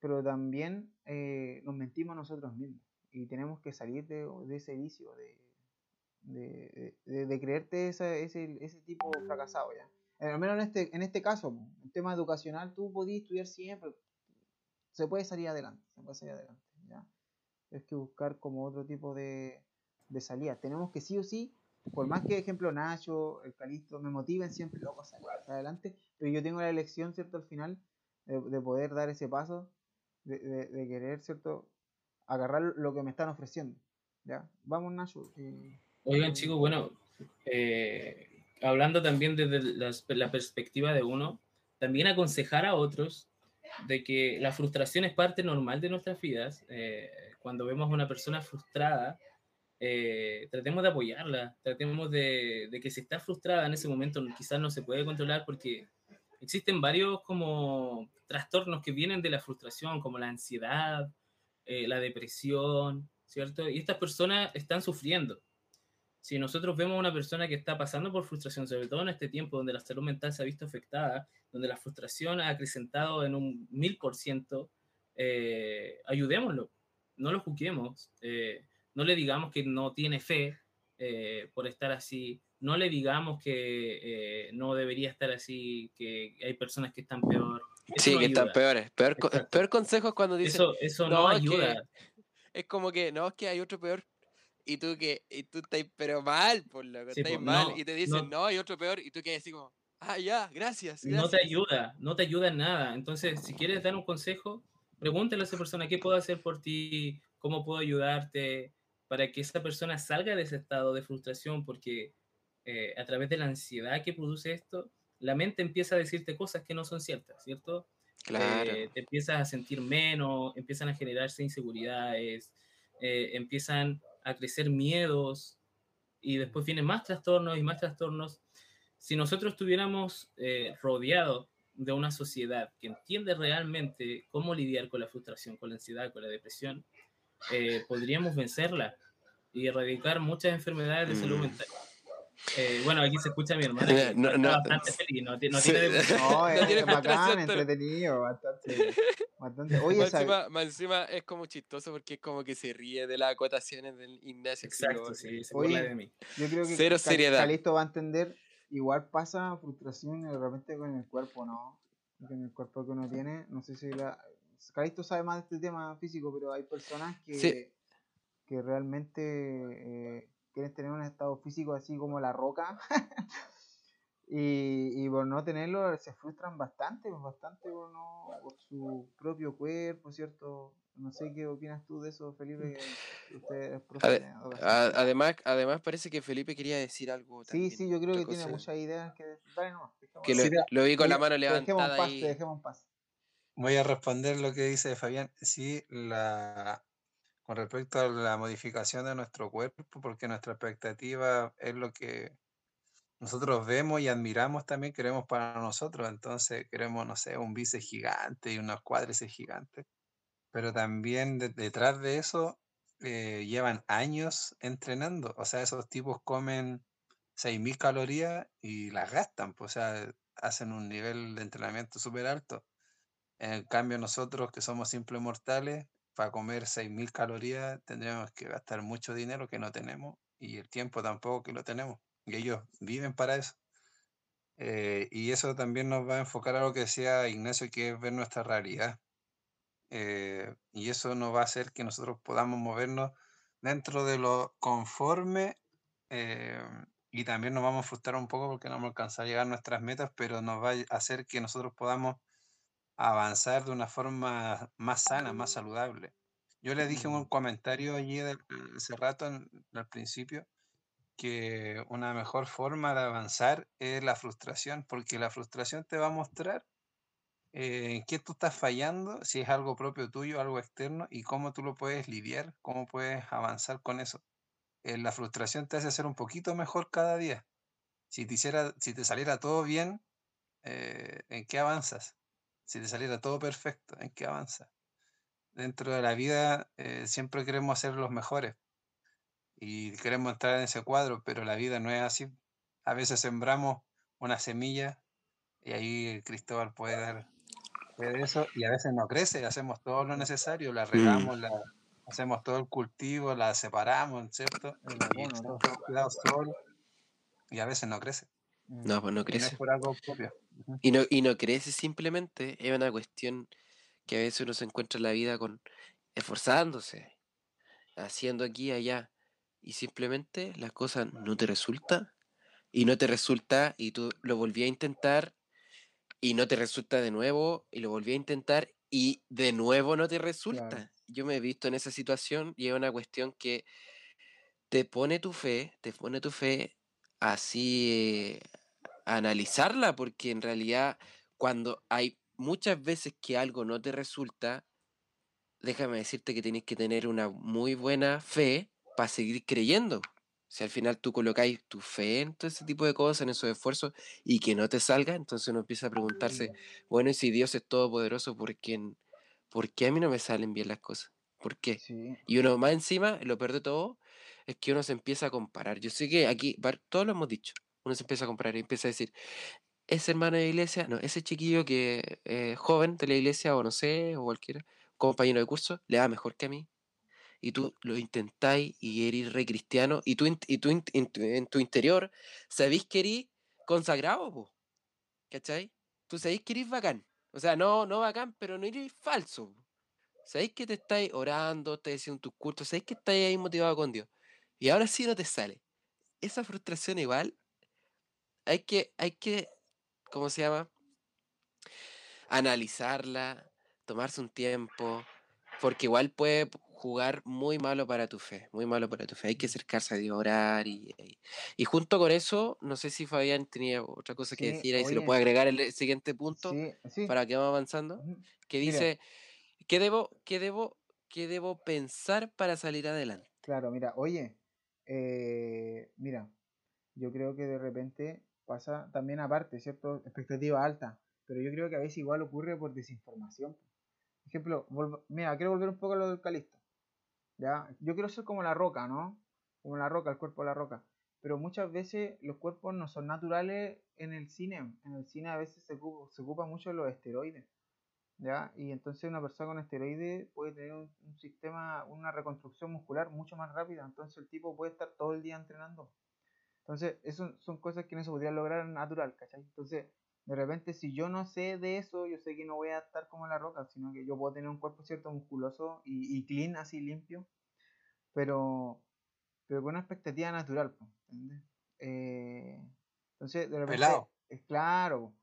pero también eh, nos mentimos nosotros mismos. Y tenemos que salir de, de ese vicio, de, de, de- de creerte ese, ese, ese tipo fracasado ya. Eh, Al menos en este, en este caso, en tema educacional, tú podías estudiar siempre. Se puede salir adelante, se puede salir adelante. ¿ya? Es que buscar como otro tipo de, de salida. Tenemos que sí o sí, por más que ejemplo Nacho, el Calisto me motiven siempre, loco, salir adelante, pero yo tengo la elección, ¿cierto? Al final, de, de poder dar ese paso, de, de- de querer, ¿cierto? Agarrar lo que me están ofreciendo. ¿Ya? Vamos, Nacho. eh, Oigan, chicos, bueno, eh, hablando también desde las- la perspectiva de uno, también aconsejar a otros de que la frustración es parte normal de nuestras vidas. eh, cuando vemos a una persona frustrada, eh, tratemos de apoyarla, tratemos de, de que si está frustrada en ese momento quizás no se puede controlar porque existen varios como trastornos que vienen de la frustración, como la ansiedad, eh, la depresión, ¿cierto? Y estas personas están sufriendo si nosotros vemos a una persona que está pasando por frustración, sobre todo en este tiempo donde la salud mental se ha visto afectada, donde la frustración ha acrecentado en un mil por ciento, eh, ayudémoslo, no lo juzguemos, eh, no le digamos que no tiene fe eh, por estar así, no le digamos que eh, no debería estar así, que hay personas que están peor. Eso Sí, no que están ayuda. peores. Peor, Exacto. peor consejo es cuando dicen, Eso, eso no, "No, es que ayuda. es como que, no, es que hay otro peor. Y tú que, y tú estás pero mal, por loco, Sí, estás po, mal. no, y te dicen, no- no, hay otro peor. Y tú que así como, ah, ya, gracias, no te gracias". ayuda, no te ayuda en nada. Entonces, si quieres dar un consejo, pregúntale a esa persona qué puedo hacer por ti, cómo puedo ayudarte, para que esa persona salga de ese estado de frustración, porque eh, a través de la ansiedad que produce esto, la mente empieza a decirte cosas que no son ciertas, ¿cierto? Claro. Eh, te empiezas a sentir menos, empiezan a generarse inseguridades, eh, empiezan a crecer miedos y después vienen más trastornos y más trastornos. Si nosotros estuviéramos eh, rodeados de una sociedad que entiende realmente cómo lidiar con la frustración, con la ansiedad, con la depresión, eh, podríamos vencerla y erradicar muchas enfermedades de salud Mm. mental. Eh, bueno, aquí se escucha a mi hermana, que No, no, bastante feliz, no, no Sí. tiene depresión. No, No es, tiene es bacán, entretenido, bastante. bastante. Oye, Más esa- encima, más encima es como chistoso porque es como que se ríe de las acotaciones del Ignacio. Exacto, sí, se Oye, burla de mí. yo creo que Cero Cal- seriedad. Calisto va a entender, igual pasa frustración de repente con el cuerpo, ¿no? Con el cuerpo que uno tiene, no sé si la... Calisto sabe más de este tema físico, pero hay personas que, Sí. que realmente eh, quieren tener un estado físico así como la roca. Y, y por no tenerlo se frustran bastante, bastante por, no, por su propio cuerpo, ¿cierto? No sé qué opinas tú de eso, Felipe. que Usted A- además, además parece que Felipe quería decir algo. Sí, también, sí, yo creo que tiene muchas ideas que dejémoslo. Que lo, Sí, lo vi con la mano te dejemos en levantada paz, te dejemos en paz. Voy a responder lo que dice Fabián. Sí, la, con respecto a la modificación de nuestro cuerpo, porque nuestra expectativa es lo que nosotros vemos y admiramos también, queremos para nosotros. Entonces queremos, no sé, un bíceps gigante y unos cuádriceps gigantes. Pero también de- detrás de eso eh, llevan años entrenando. O sea, esos tipos comen 6.000 calorías y las gastan. Pues, o sea, hacen un nivel de entrenamiento súper alto. En cambio, nosotros que somos simples mortales, para comer 6.000 calorías tendríamos que gastar mucho dinero que no tenemos y el tiempo tampoco que lo tenemos. Y ellos viven para eso. Eh, y eso también nos va a enfocar a lo que decía Ignacio, que es ver nuestra realidad. Eh, y eso nos va a hacer que nosotros podamos movernos dentro de lo conforme eh, y también nos vamos a frustrar un poco porque no vamos a alcanzar a llegar a nuestras metas, pero nos va a hacer que nosotros podamos avanzar de una forma más sana, más saludable. Yo le dije en un comentario allí hace rato, al principio, que una mejor forma de avanzar es la frustración, porque la frustración te va a mostrar eh, en qué tú estás fallando, si es algo propio tuyo, algo externo, y cómo tú lo puedes lidiar, cómo puedes avanzar con eso. Eh, la frustración te hace ser un poquito mejor cada día. Si te, hiciera, si te saliera todo bien, eh, ¿en qué avanzas? Si te saliera todo perfecto, ¿en qué avanzas? Dentro de la vida eh, siempre queremos ser los mejores y queremos entrar en ese cuadro, pero la vida no es así. A veces sembramos una semilla y ahí Cristóbal puede dar eso y a veces no crece, hacemos todo lo necesario, la regamos, la, hacemos todo el cultivo, la separamos, ¿cierto? Y y a veces no crece. Mm. No, pues no no es crece. por algo propio. Y no, y no crece simplemente, es una cuestión que a veces uno se encuentra en la vida con esforzándose, haciendo aquí y allá, y simplemente las cosas no te resulta, y no te resulta, y tú lo volví a intentar, y no te resulta de nuevo, y lo volví a intentar, y de nuevo no te resulta. Yo me he visto en esa situación, y es una cuestión que te pone tu fe, te pone tu fe así eh, a analizarla, porque en realidad cuando hay muchas veces que algo no te resulta, déjame decirte que tienes que tener una muy buena fe para seguir creyendo. Si al final tú colocáis tu fe en todo ese tipo de cosas, en esos esfuerzos, y que no te salga, entonces uno empieza a preguntarse, bueno, y si Dios es todopoderoso, ¿por qué, ¿por qué a mí no me salen bien las cosas? ¿Por qué? Sí, Y uno más encima, lo peor de todo, es que uno se empieza a comparar. Yo sé que aquí, todos lo hemos dicho, uno se empieza a comparar y empieza a decir, ese hermano de iglesia, no, ese chiquillo que es joven de la iglesia, o no sé, o cualquiera, compañero de curso, le va mejor que a mí. Y tú lo intentáis y eres re cristiano, y tú, y tú in- in en tu interior sabéis que eres consagrado, po, ¿cachai? Tú sabéis que eres bacán. O sea, no, no bacán, pero no eres falso. po. Sabéis que te estáis orando, estáis haciendo tus cultos, sabéis que estáis ahí motivado con Dios. Y ahora sí no te sale. Esa frustración igual, hay que, hay que, ¿cómo se llama? Analizarla, tomarse un tiempo, porque igual puede jugar muy malo para tu fe, muy malo para tu fe. Hay que acercarse a Dios, orar y, y, y junto con eso, no sé si Fabián tenía otra cosa que Sí, decir ahí, si lo puede agregar el siguiente punto sí, sí. para que vamos avanzando que Mira. dice, ¿qué debo, qué debo, qué debo pensar para salir adelante? Claro, mira, oye, eh, mira, yo creo que de repente pasa también aparte, ¿cierto? Expectativa alta, pero yo creo que a veces igual ocurre por desinformación. Por ejemplo, mira, quiero volver un poco a lo del Calisto, ¿ya? Yo quiero ser como la roca, ¿no? Como la roca, el cuerpo de la roca. Pero muchas veces los cuerpos no son naturales en el cine. En el cine a veces se ocupa, se ocupa mucho los esteroides. ¿ya? Y entonces una persona con esteroides puede tener un sistema, una reconstrucción muscular mucho más rápida. Entonces el tipo puede estar todo el día entrenando. Entonces, eso son cosas que no se podrían lograr natural, ¿cachai? Entonces, de repente, si yo no sé de eso, yo sé que no voy a estar como la roca, sino que yo puedo tener un cuerpo cierto musculoso y, y clean, así limpio, pero, pero con una expectativa natural, ¿entiendes? Eh, entonces, de repente, Pelado. es claro. po.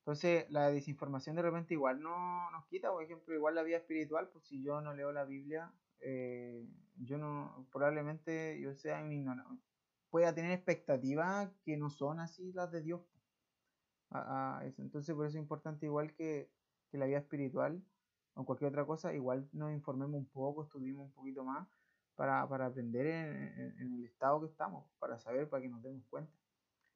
Entonces, la desinformación de repente igual no nos quita, por ejemplo, igual la vida espiritual, pues si yo no leo la Biblia, eh, yo no, probablemente yo sea un ignorante, pueda tener expectativas que no son así las de Dios. Entonces, por eso es importante igual que, la vida espiritual o cualquier otra cosa, igual nos informemos un poco, estudiemos un poquito más para, para aprender en, en- en el estado que estamos, para saber, para que nos demos cuenta.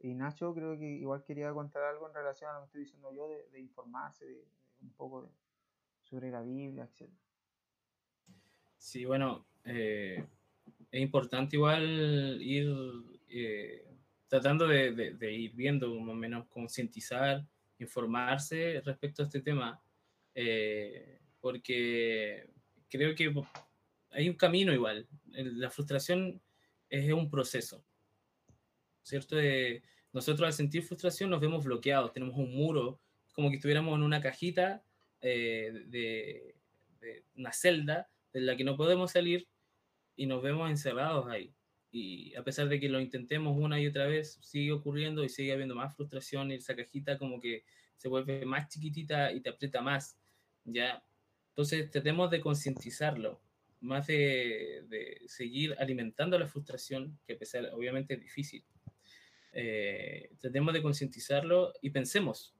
Y Nacho creo que igual quería contar algo en relación a lo que estoy diciendo yo, de, de informarse de, de un poco de, sobre la Biblia, etc. Sí, bueno, eh, es importante igual ir eh, tratando de, de- de ir viendo, más o menos concientizar, informarse respecto a este tema, eh, porque creo que hay un camino igual. La frustración es un proceso, ¿cierto? Eh, nosotros al sentir frustración nos vemos bloqueados, tenemos un muro, como que estuviéramos en una cajita eh, de, de una celda de la que no podemos salir y nos vemos encerrados ahí. Y a pesar de que lo intentemos una y otra vez, sigue ocurriendo y sigue habiendo más frustración y esa cajita como que se vuelve más chiquitita y te aprieta más, ¿ya? Entonces tratemos de concientizarlo, más de, de seguir alimentando la frustración, que a pesar, obviamente es difícil. Eh, tratemos de concientizarlo y pensemos,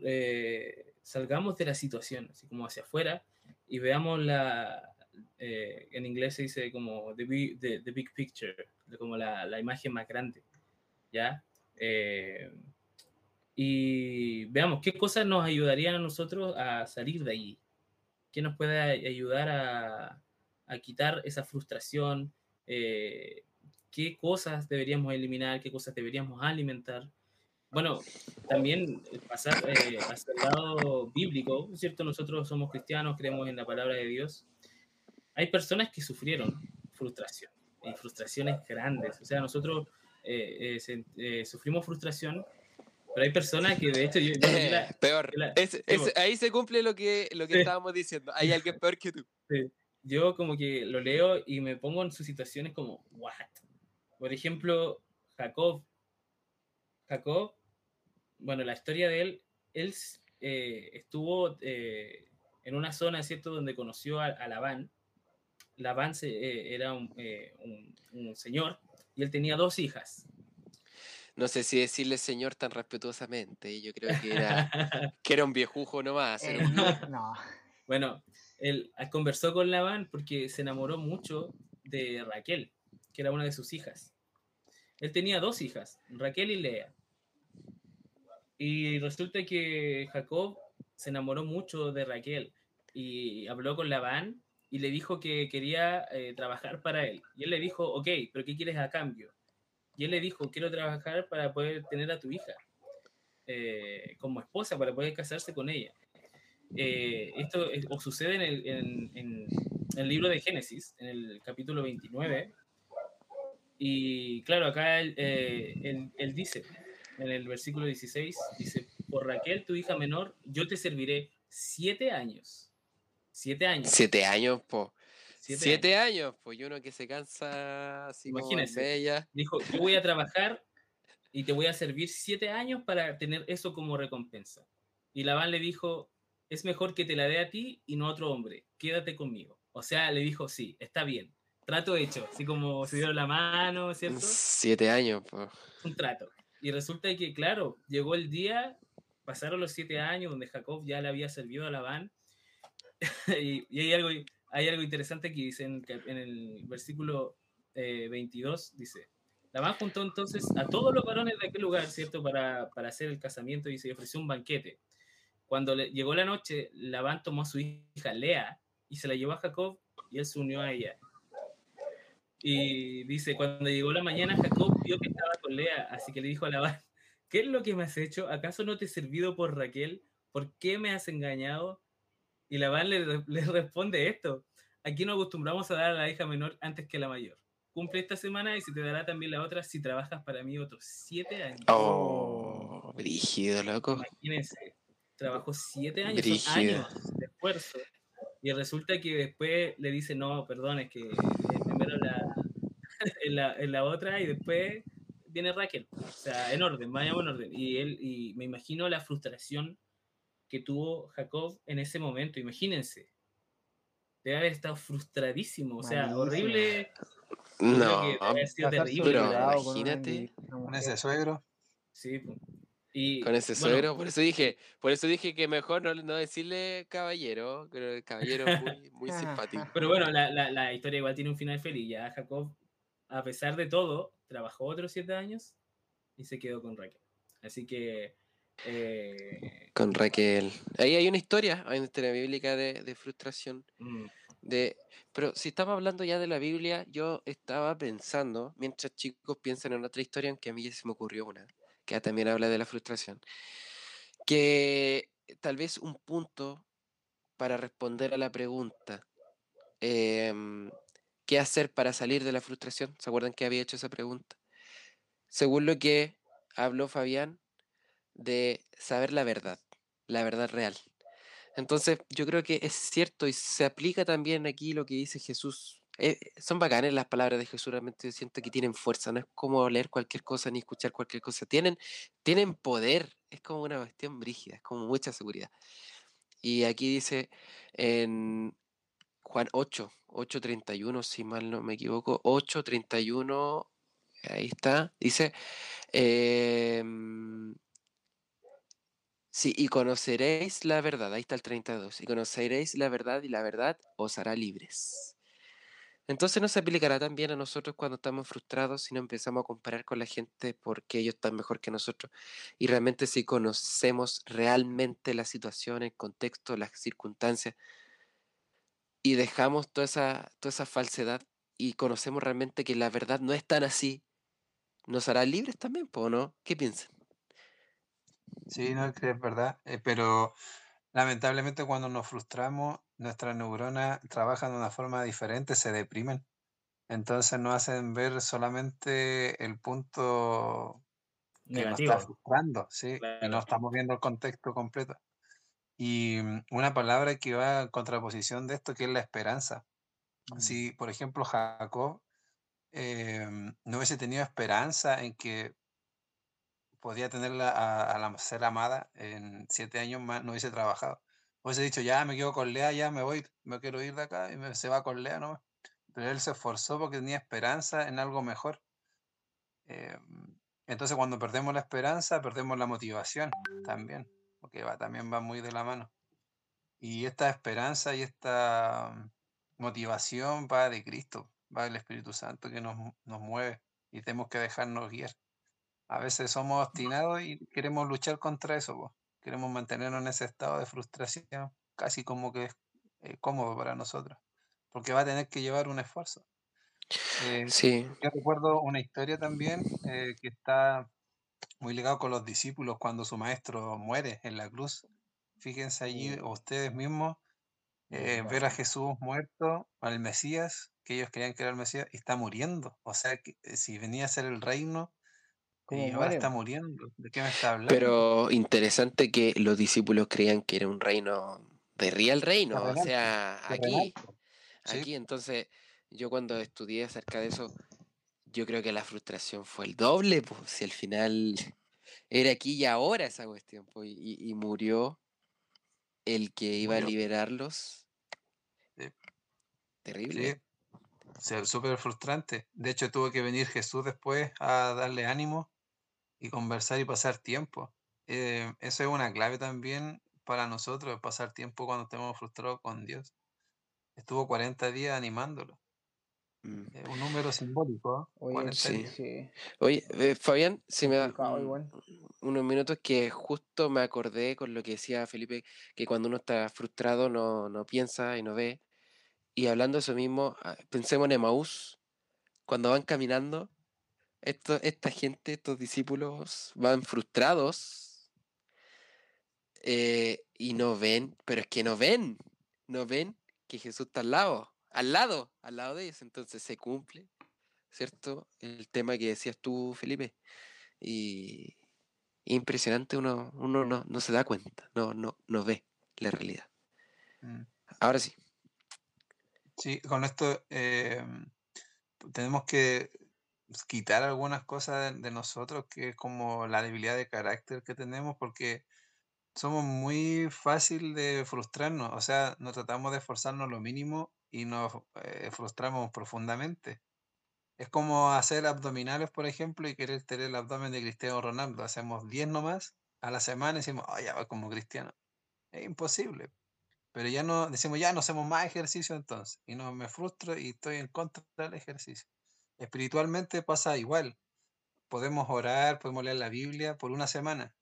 eh, salgamos de la situación, así como hacia afuera, y veamos la, eh, en inglés se dice como the big, the, the big picture, como la, la, imagen más grande, ¿ya? Eh, y veamos qué cosas nos ayudarían a nosotros a salir de allí, qué nos puede ayudar a, a quitar esa frustración, eh, qué cosas deberíamos eliminar, qué cosas deberíamos alimentar. Bueno, también pasar eh, hacia el lado bíblico, ¿cierto? Nosotros somos cristianos, creemos en la palabra de Dios. Hay personas que sufrieron frustración, y frustraciones grandes. O sea, nosotros eh, sufrimos frustración pero hay personas que de hecho yo... peor. ahí se cumple lo que, lo que estábamos diciendo. Hay alguien peor que tú. Yo como que lo leo y me pongo en sus situaciones como, what? Por ejemplo, Jacob. Jacob, bueno, la historia de él, él eh, estuvo eh, en una zona, ¿cierto?, donde conoció a, a Labán. Labán se, eh, era un, un señor y él tenía dos hijas no sé si decirle señor tan respetuosamente, yo creo que era, que era un viejujo nomás. Eh, no. Bueno, él ah, conversó con Labán porque se enamoró mucho de Raquel, que era una de sus hijas. Él tenía dos hijas, Raquel y Lea. Y resulta que Jacob se enamoró mucho de Raquel y habló con Labán y le dijo que quería eh, trabajar para él. Y él le dijo, ok, pero ¿qué quieres a cambio? Y él le dijo, quiero trabajar para poder tener a tu hija eh, como esposa, para poder casarse con ella. Eh, esto o sucede en el, en, el, libro de Génesis, en el capítulo 29. Y claro, acá eh, él, él, dice, en el versículo 16, dice, por Raquel, tu hija menor, yo te serviré siete años. Siete años. Siete años, po. Siete, años. pues uno que se cansa así Imagínese, Dijo, yo voy a trabajar y te voy a servir siete años para tener eso como recompensa. Y Labán le dijo, es mejor que te la dé a ti y no a otro hombre, quédate conmigo. O sea, le dijo, sí, está bien, trato hecho, así como se dieron la mano, ¿cierto? Siete años, pues. Un trato. Y resulta que, claro, llegó el día, pasaron los siete años donde Jacob ya le había servido a Labán. y, y hay algo hay algo interesante que dice en, el versículo 22, eh, dice, Labán juntó entonces a todos los varones de aquel lugar, ¿cierto?, para, para hacer el casamiento y se ofreció un banquete. Cuando le, llegó la noche, Labán tomó a su hija Lea y se la llevó a Jacob y él se unió a ella. Y dice, cuando llegó la mañana, Jacob vio que estaba con Lea, así que le dijo a Labán, ¿qué es lo que me has hecho? ¿Acaso no te he servido por Raquel? ¿Por qué me has engañado? Y Labán le, le responde esto. Aquí no acostumbramos a dar a la hija menor antes que a la mayor. Cumple esta semana y se te dará también la otra si trabajas para mí otros siete años. Oh, brígido, loco. Imagínense, trabajó siete años, años de esfuerzo. Y resulta que después le dice, no, perdón, es que primero la, en, la, en la otra y después viene Raquel. O sea, en orden, vayamos en orden. Y él, y me imagino la frustración que tuvo Jacob en ese momento. Imagínense. Debe haber estado frustradísimo. O sea, horrible. No, terrible. imagínate. Con ese suegro. Sí, y, con ese suegro, por eso dije, por eso dije que mejor no, no decirle caballero, pero el caballero es muy, muy simpático. Pero bueno, la, la, la, historia igual tiene un final feliz. Ya Jacob, a pesar de todo, trabajó otros siete años y se quedó con Raquel. Así que eh, Con Raquel. Ahí hay una historia, hay una historia bíblica de, frustración. Mm. De, pero si estamos hablando ya de la Biblia, yo estaba pensando, mientras chicos piensan en otra historia, aunque a mí ya se me ocurrió una, que también habla de la frustración, que tal vez un punto para responder a la pregunta, em, ¿qué hacer para salir de la frustración? ¿Se acuerdan que había hecho esa pregunta? Según lo que habló Fabián, de saber la verdad, la verdad real. Entonces, yo creo que es cierto y se aplica también aquí lo que dice Jesús. Eh, son bacanas las palabras de Jesús, realmente siento que tienen fuerza, no es como leer cualquier cosa ni escuchar cualquier cosa, tienen, tienen poder, es como una cuestión brígida, es como mucha seguridad. Y aquí dice en Juan 8, 8.31, si mal no me equivoco, 8.31, ahí está, dice, eh, Sí, y conoceréis la verdad, ahí está el 32, y conoceréis la verdad y la verdad os hará libres. Entonces no se aplicará también a nosotros cuando estamos frustrados si no empezamos a comparar con la gente porque ellos están mejor que nosotros. Y realmente si conocemos realmente la situación, el contexto, las circunstancias, y dejamos toda esa, toda esa falsedad y conocemos realmente que la verdad no es tan así, nos hará libres también, ¿o no? ¿Qué piensan? Sí, no, que es verdad, eh, pero lamentablemente cuando nos frustramos, nuestras neuronas trabajan de una forma diferente, se deprimen. Entonces nos hacen ver solamente el punto que nos está Negativo. frustrando, ¿sí? Y no estamos viendo el contexto completo. Y mm, una palabra que va en contraposición de esto, que es la esperanza. Mm. Si, por ejemplo, Jacob em, no hubiese tenido esperanza en que podía tenerla a, la ser amada en siete años más, no hubiese trabajado. Hubiese dicho, ya me quedo con Lea, ya me voy, me quiero ir de acá y me, se va con Lea nomás. Pero él se esforzó porque tenía esperanza en algo mejor. Em, entonces cuando perdemos la esperanza, perdemos la motivación también, porque va, también va muy de la mano. Y esta esperanza y esta motivación va de Cristo, va del Espíritu Santo que nos, nos mueve y tenemos que dejarnos guiar. A veces somos obstinados y queremos luchar contra eso, po. queremos mantenernos en ese estado de frustración, casi como que es eh, cómodo para nosotros, porque va a tener que llevar un esfuerzo. Eh, Sí, yo recuerdo una historia también eh, que está muy ligado con los discípulos cuando su maestro muere en la cruz. Fíjense allí ustedes mismos eh, ver a Jesús muerto, al Mesías, que ellos creían que era el Mesías, y está muriendo. O sea, que si venía a ser el reino, ¿Cómo y ahora muere? está muriendo. ¿De qué me está hablando? pero interesante que los discípulos creían que era un reino de real reino, o sea, aquí. Sí, aquí. Entonces, yo cuando estudié acerca de eso, yo creo que la frustración fue el doble, pues, si al final era aquí y ahora esa cuestión, pues, y, y murió el que iba a liberarlos. Sí. Terrible. Sí, súper frustrante. De hecho, tuvo que venir Jesús después a darle ánimo y conversar y pasar tiempo. Eh, eso es una clave también para nosotros, pasar tiempo cuando estemos frustrados con Dios. Estuvo 40 días animándolo. Mm. Es un número simbólico, ¿eh? Oye, 40 Sí. días. sí, Oye, eh, Fabián, si me da un- unos minutos que justo me acordé con lo que decía Felipe, que cuando uno está frustrado no, no piensa y no ve. Y hablando de eso mismo, ah, pensemos en Emaús, cuando van caminando, esto, esta gente, estos discípulos, van frustrados eh, y no ven, pero es que no ven, no ven que Jesús está al lado, al lado, al lado de ellos. Entonces se cumple, ¿cierto? El tema que decías tú, Felipe. Y impresionante, uno, uno no, no se da cuenta, no, no, no ve la realidad. Mm. Ahora sí. Sí, con esto eh, tenemos que quitar algunas cosas de, nosotros, que es como la debilidad de carácter que tenemos, porque somos muy fácil de frustrarnos, o sea, no tratamos de esforzarnos lo mínimo y nos eh, frustramos profundamente. Es como hacer abdominales, por ejemplo, y querer tener el abdomen de Cristiano Ronaldo. Hacemos 10 nomás a la semana y decimos, oh, ya va como Cristiano. Es imposible. Pero ya no, decimos, ya no hacemos más ejercicio entonces. Y no me frustro y estoy en contra del ejercicio. Espiritualmente pasa igual. Podemos orar, podemos leer la Biblia por una semana.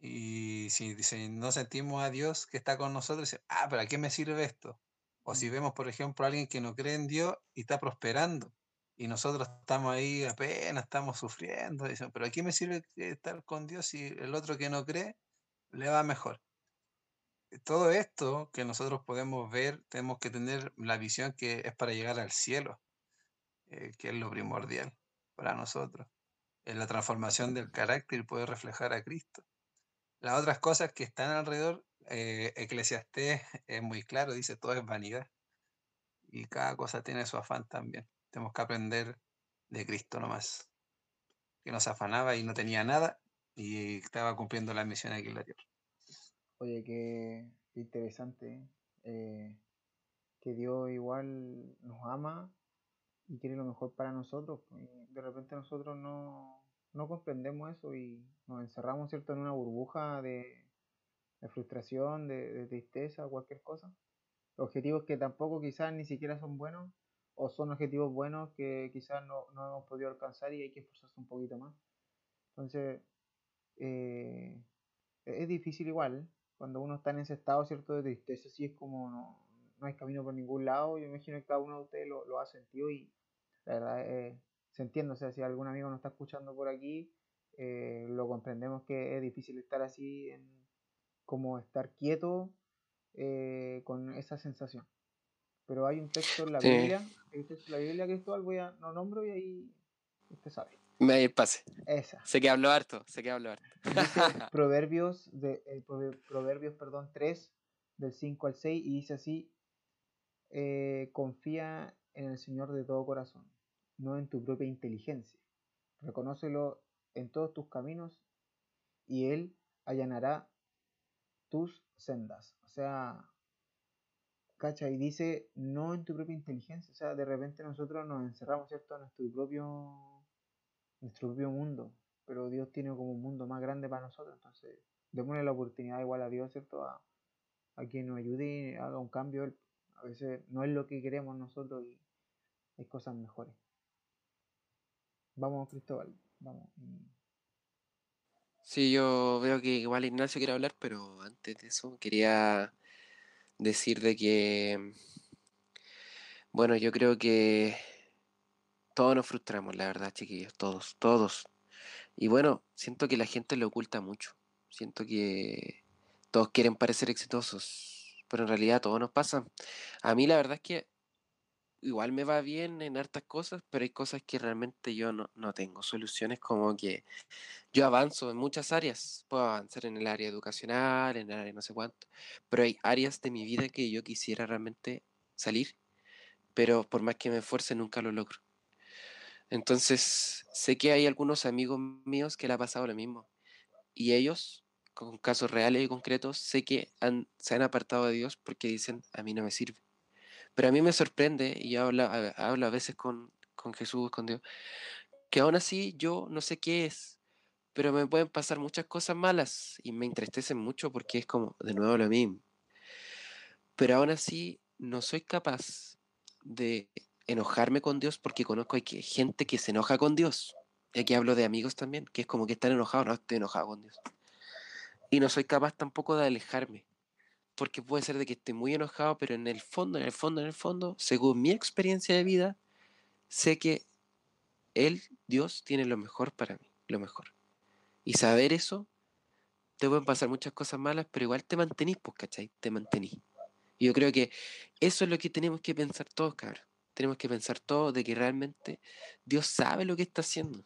Y si, si no sentimos a Dios que está con nosotros, dice, ah, ¿para qué me sirve esto? O si Mm. vemos, por ejemplo, a alguien que no cree en Dios y está prosperando, y nosotros estamos ahí apenas, estamos sufriendo, dicen, pero ¿a qué me sirve estar con Dios si el otro que no cree le va mejor? Todo esto que nosotros podemos ver, tenemos que tener la visión que es para llegar al cielo, eh, que es lo primordial para nosotros. Es la transformación del carácter y poder reflejar a Cristo. Las otras cosas que están alrededor, eh, Eclesiastés es muy claro, dice todo es vanidad. Y cada cosa tiene su afán también. Tenemos que aprender de Cristo nomás, que no se afanaba y no tenía nada y estaba cumpliendo la misión aquí en la tierra. Oye, qué interesante. eh, que Dios igual nos ama y quiere lo mejor para nosotros. pues, Y de repente nosotros no, no comprendemos eso y nos encerramos, ¿cierto?, en una burbuja de, frustración, de, tristeza, cualquier cosa. Objetivos que tampoco quizás ni siquiera son buenos o son objetivos buenos que quizás no, no hemos podido alcanzar y hay que esforzarse un poquito más. Entonces, eh, es difícil igual, cuando uno está en ese estado, ¿cierto? De tristeza, sí es como no, no hay camino por ningún lado. Yo imagino que cada uno de ustedes lo ha sentido y la verdad eh, se entiende. O sea, si algún amigo nos está escuchando por aquí, eh, lo comprendemos que es difícil estar así, en, como estar quieto eh, con esa sensación. Pero hay un texto en la Biblia, hay un texto en la Biblia, Cristóbal, voy a, no nombro y ahí usted sabe. Me pase. Esa. Sé que hablo harto, sé que hablo harto. Dice Proverbios, de, Prove- Proverbios perdón, 3, del 5 al 6, y dice así, eh, confía en el Señor de todo corazón, no en tu propia inteligencia. Reconócelo en todos tus caminos y Él allanará tus sendas. O sea, cacha, y dice, no en tu propia inteligencia. O sea, de repente nosotros nos encerramos, ¿cierto?, en nuestro propio, nuestro propio mundo. Pero Dios tiene como un mundo más grande para nosotros. Entonces, démosle la oportunidad igual a Dios, ¿cierto?, a, a que nos ayude y haga un cambio. A veces no es lo que queremos nosotros y hay cosas mejores. Vamos, Cristóbal. Vamos. Sí, yo veo que igual Ignacio quiere hablar, pero antes de eso quería decir de que, bueno, yo creo que todos nos frustramos, la verdad, chiquillos, todos, todos. Y bueno, siento que la gente lo oculta mucho. Siento que todos quieren parecer exitosos, pero en realidad todo nos pasa. A mí la verdad es que igual me va bien en hartas cosas, pero hay cosas que realmente yo no, no tengo soluciones como que yo avanzo en muchas áreas, puedo avanzar en el área educacional, en el área no sé cuánto, pero hay áreas de mi vida que yo quisiera realmente salir, pero por más que me esfuerce nunca lo logro. Entonces, sé que hay algunos amigos míos que le ha pasado lo mismo, y ellos, con casos reales y concretos, sé que han, se han apartado de Dios porque dicen, a mí no me sirve. Pero a mí me sorprende, y yo hablo a, veces con, con Jesús, con Dios, que aún así yo no sé qué es, pero me pueden pasar muchas cosas malas y me entristecen mucho porque es como de nuevo lo mismo. Pero aún así no soy capaz de enojarme con Dios porque conozco hay gente que se enoja con Dios. Y aquí hablo de amigos también, que es como que están enojados, no estoy enojado con Dios. Y no soy capaz tampoco de alejarme, porque puede ser de que esté muy enojado, pero en el fondo, en el fondo, en el fondo, según mi experiencia de vida, sé que Él, Dios, tiene lo mejor para mí, lo mejor. Y saber eso, te pueden pasar muchas cosas malas, pero igual te mantenís, pues, ¿cachai? Te mantenís. Y yo creo que eso es lo que tenemos que pensar todos, cabrón. Tenemos que pensar todos de que realmente Dios sabe lo que está haciendo.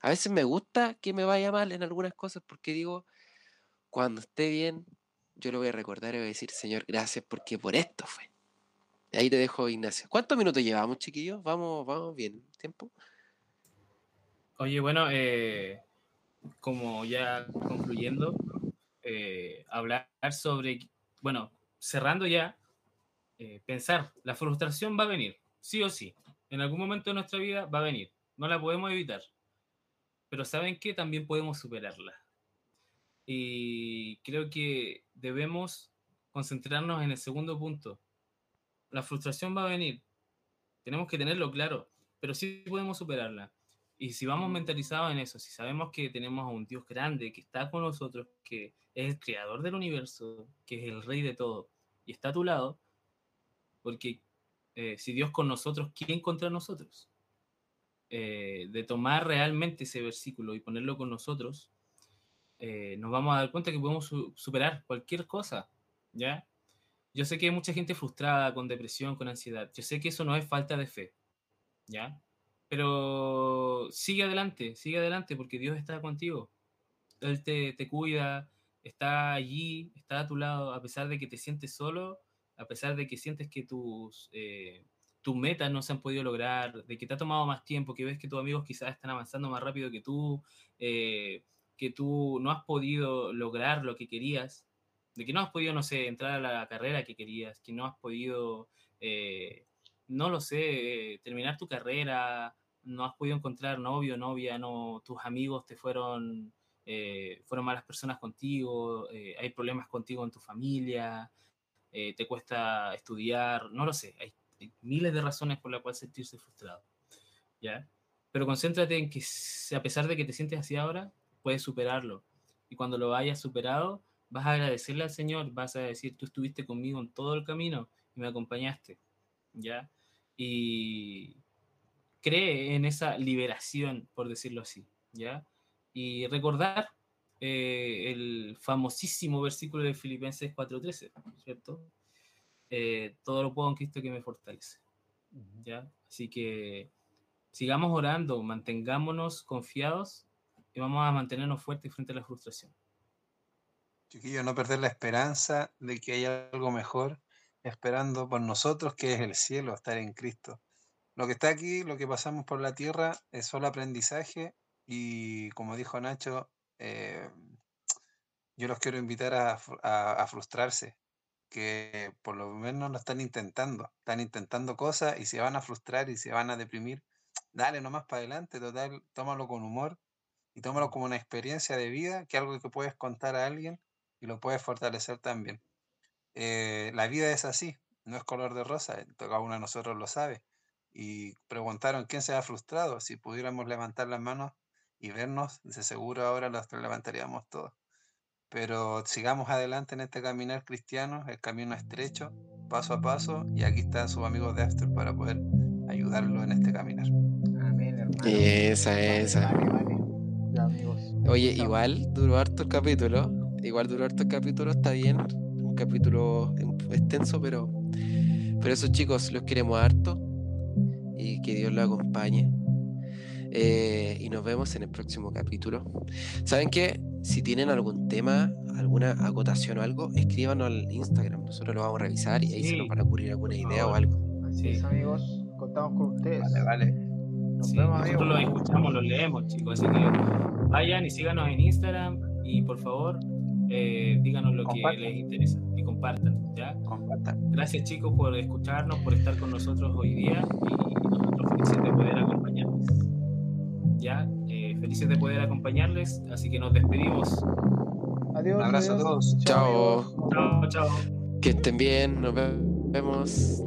A veces me gusta que me vaya mal en algunas cosas porque digo, cuando esté bien, yo lo voy a recordar y voy a decir, Señor, gracias porque por esto fue. Ahí te dejo, Ignacio. ¿Cuántos minutos llevamos, chiquillos? Vamos, vamos bien. ¿Tiempo? Oye, bueno, eh, como ya concluyendo, eh, hablar sobre, bueno, cerrando ya, eh, pensar, la frustración va a venir, sí o sí. En algún momento de nuestra vida va a venir, no la podemos evitar. Pero ¿saben qué? También podemos superarla. Y creo que debemos concentrarnos en el segundo punto. La frustración va a venir, tenemos que tenerlo claro, pero sí podemos superarla. Y si vamos mentalizados en eso, si sabemos que tenemos a un Dios grande que está con nosotros, que es el creador del universo, que es el rey de todo, y está a tu lado, porque eh, si Dios con nosotros, ¿quién contra nosotros? Eh, de tomar realmente ese versículo y ponerlo con nosotros, eh, nos vamos a dar cuenta que podemos su- superar cualquier cosa, ¿ya? Yo sé que hay mucha gente frustrada, con depresión, con ansiedad. Yo sé que eso no es falta de fe, ¿ya? Pero sigue adelante, sigue adelante porque Dios está contigo. Él te, te cuida, está allí, está a tu lado, a pesar de que te sientes solo, a pesar de que sientes que tus, eh, tus metas no se han podido lograr, de que te ha tomado más tiempo, que ves que tus amigos quizás están avanzando más rápido que tú, eh, que tú no has podido lograr lo que querías, de que no has podido, no sé, entrar a la carrera que querías, que no has podido, eh, no lo sé, eh, terminar tu carrera, no has podido encontrar novio, novia, no, tus amigos te fueron eh, fueron malas personas contigo, eh, hay problemas contigo en tu familia, eh, te cuesta estudiar, no lo sé, hay, hay miles de razones por las cuales sentirse frustrado, ¿ya? Pero concéntrate en que a pesar de que te sientes así ahora, puedes superarlo. Y cuando lo hayas superado, vas a agradecerle al Señor, vas a decir, tú estuviste conmigo en todo el camino y me acompañaste, ¿ya? Y cree en esa liberación, por decirlo así, ¿ya? Y recordar eh, el famosísimo versículo de Filipenses 4:13, ¿cierto? Eh, todo lo puedo en Cristo que me fortalece, ¿ya? Así que sigamos orando, mantengámonos confiados y vamos a mantenernos fuertes frente a la frustración. Chiquillos, no perder la esperanza de que haya algo mejor, esperando por nosotros, que es el cielo, estar en Cristo. Lo que está aquí, lo que pasamos por la tierra, es solo aprendizaje y como dijo Nacho, eh, yo los quiero invitar a, a frustrarse, que por lo menos lo están intentando, están intentando cosas y se van a frustrar y se van a deprimir. Dale nomás para adelante, total, tómalo con humor y tómalo como una experiencia de vida, que algo que puedes contar a alguien y lo puedes fortalecer también. Eh, la vida es así, no es color de rosa, eh, cada uno de nosotros lo sabe. Y preguntaron quién se ha frustrado, si pudiéramos levantar las manos y vernos, de seguro ahora los levantaríamos todos. Pero sigamos adelante en este caminar cristiano, el camino estrecho, paso a paso, y aquí están sus amigos de After para poder ayudarlo en este caminar. Amén, hermano. Esa, Vale, esa. Amigos. Oye, igual duró harto el capítulo. Igual duró harto el capítulo, está bien. Un capítulo em- extenso, pero. Pero eso, chicos, los queremos harto. Y que Dios los acompañe. Eh, y nos vemos en el próximo capítulo. ¿Saben qué? Si tienen algún tema, alguna acotación o algo, escríbanos al Instagram. Nosotros lo vamos a revisar y ahí se nos Sí, van a ocurrir alguna idea o algo. Así Sí. es, amigos. Contamos con ustedes. Vale, vale. Nos Sí, vemos, nosotros los escuchamos, los leemos, chicos. Así que vayan y síganos en Instagram y por favor eh, díganos lo que les interesa y compartan. ¿ya? Compartan. Gracias chicos por escucharnos, por estar con nosotros hoy día y nosotros felices de poder acompañarles. Ya, Eh, felices de poder acompañarles, así que nos despedimos. Adiós. Un abrazo a todos. Chao. Chao, chao. Que estén bien, nos vemos.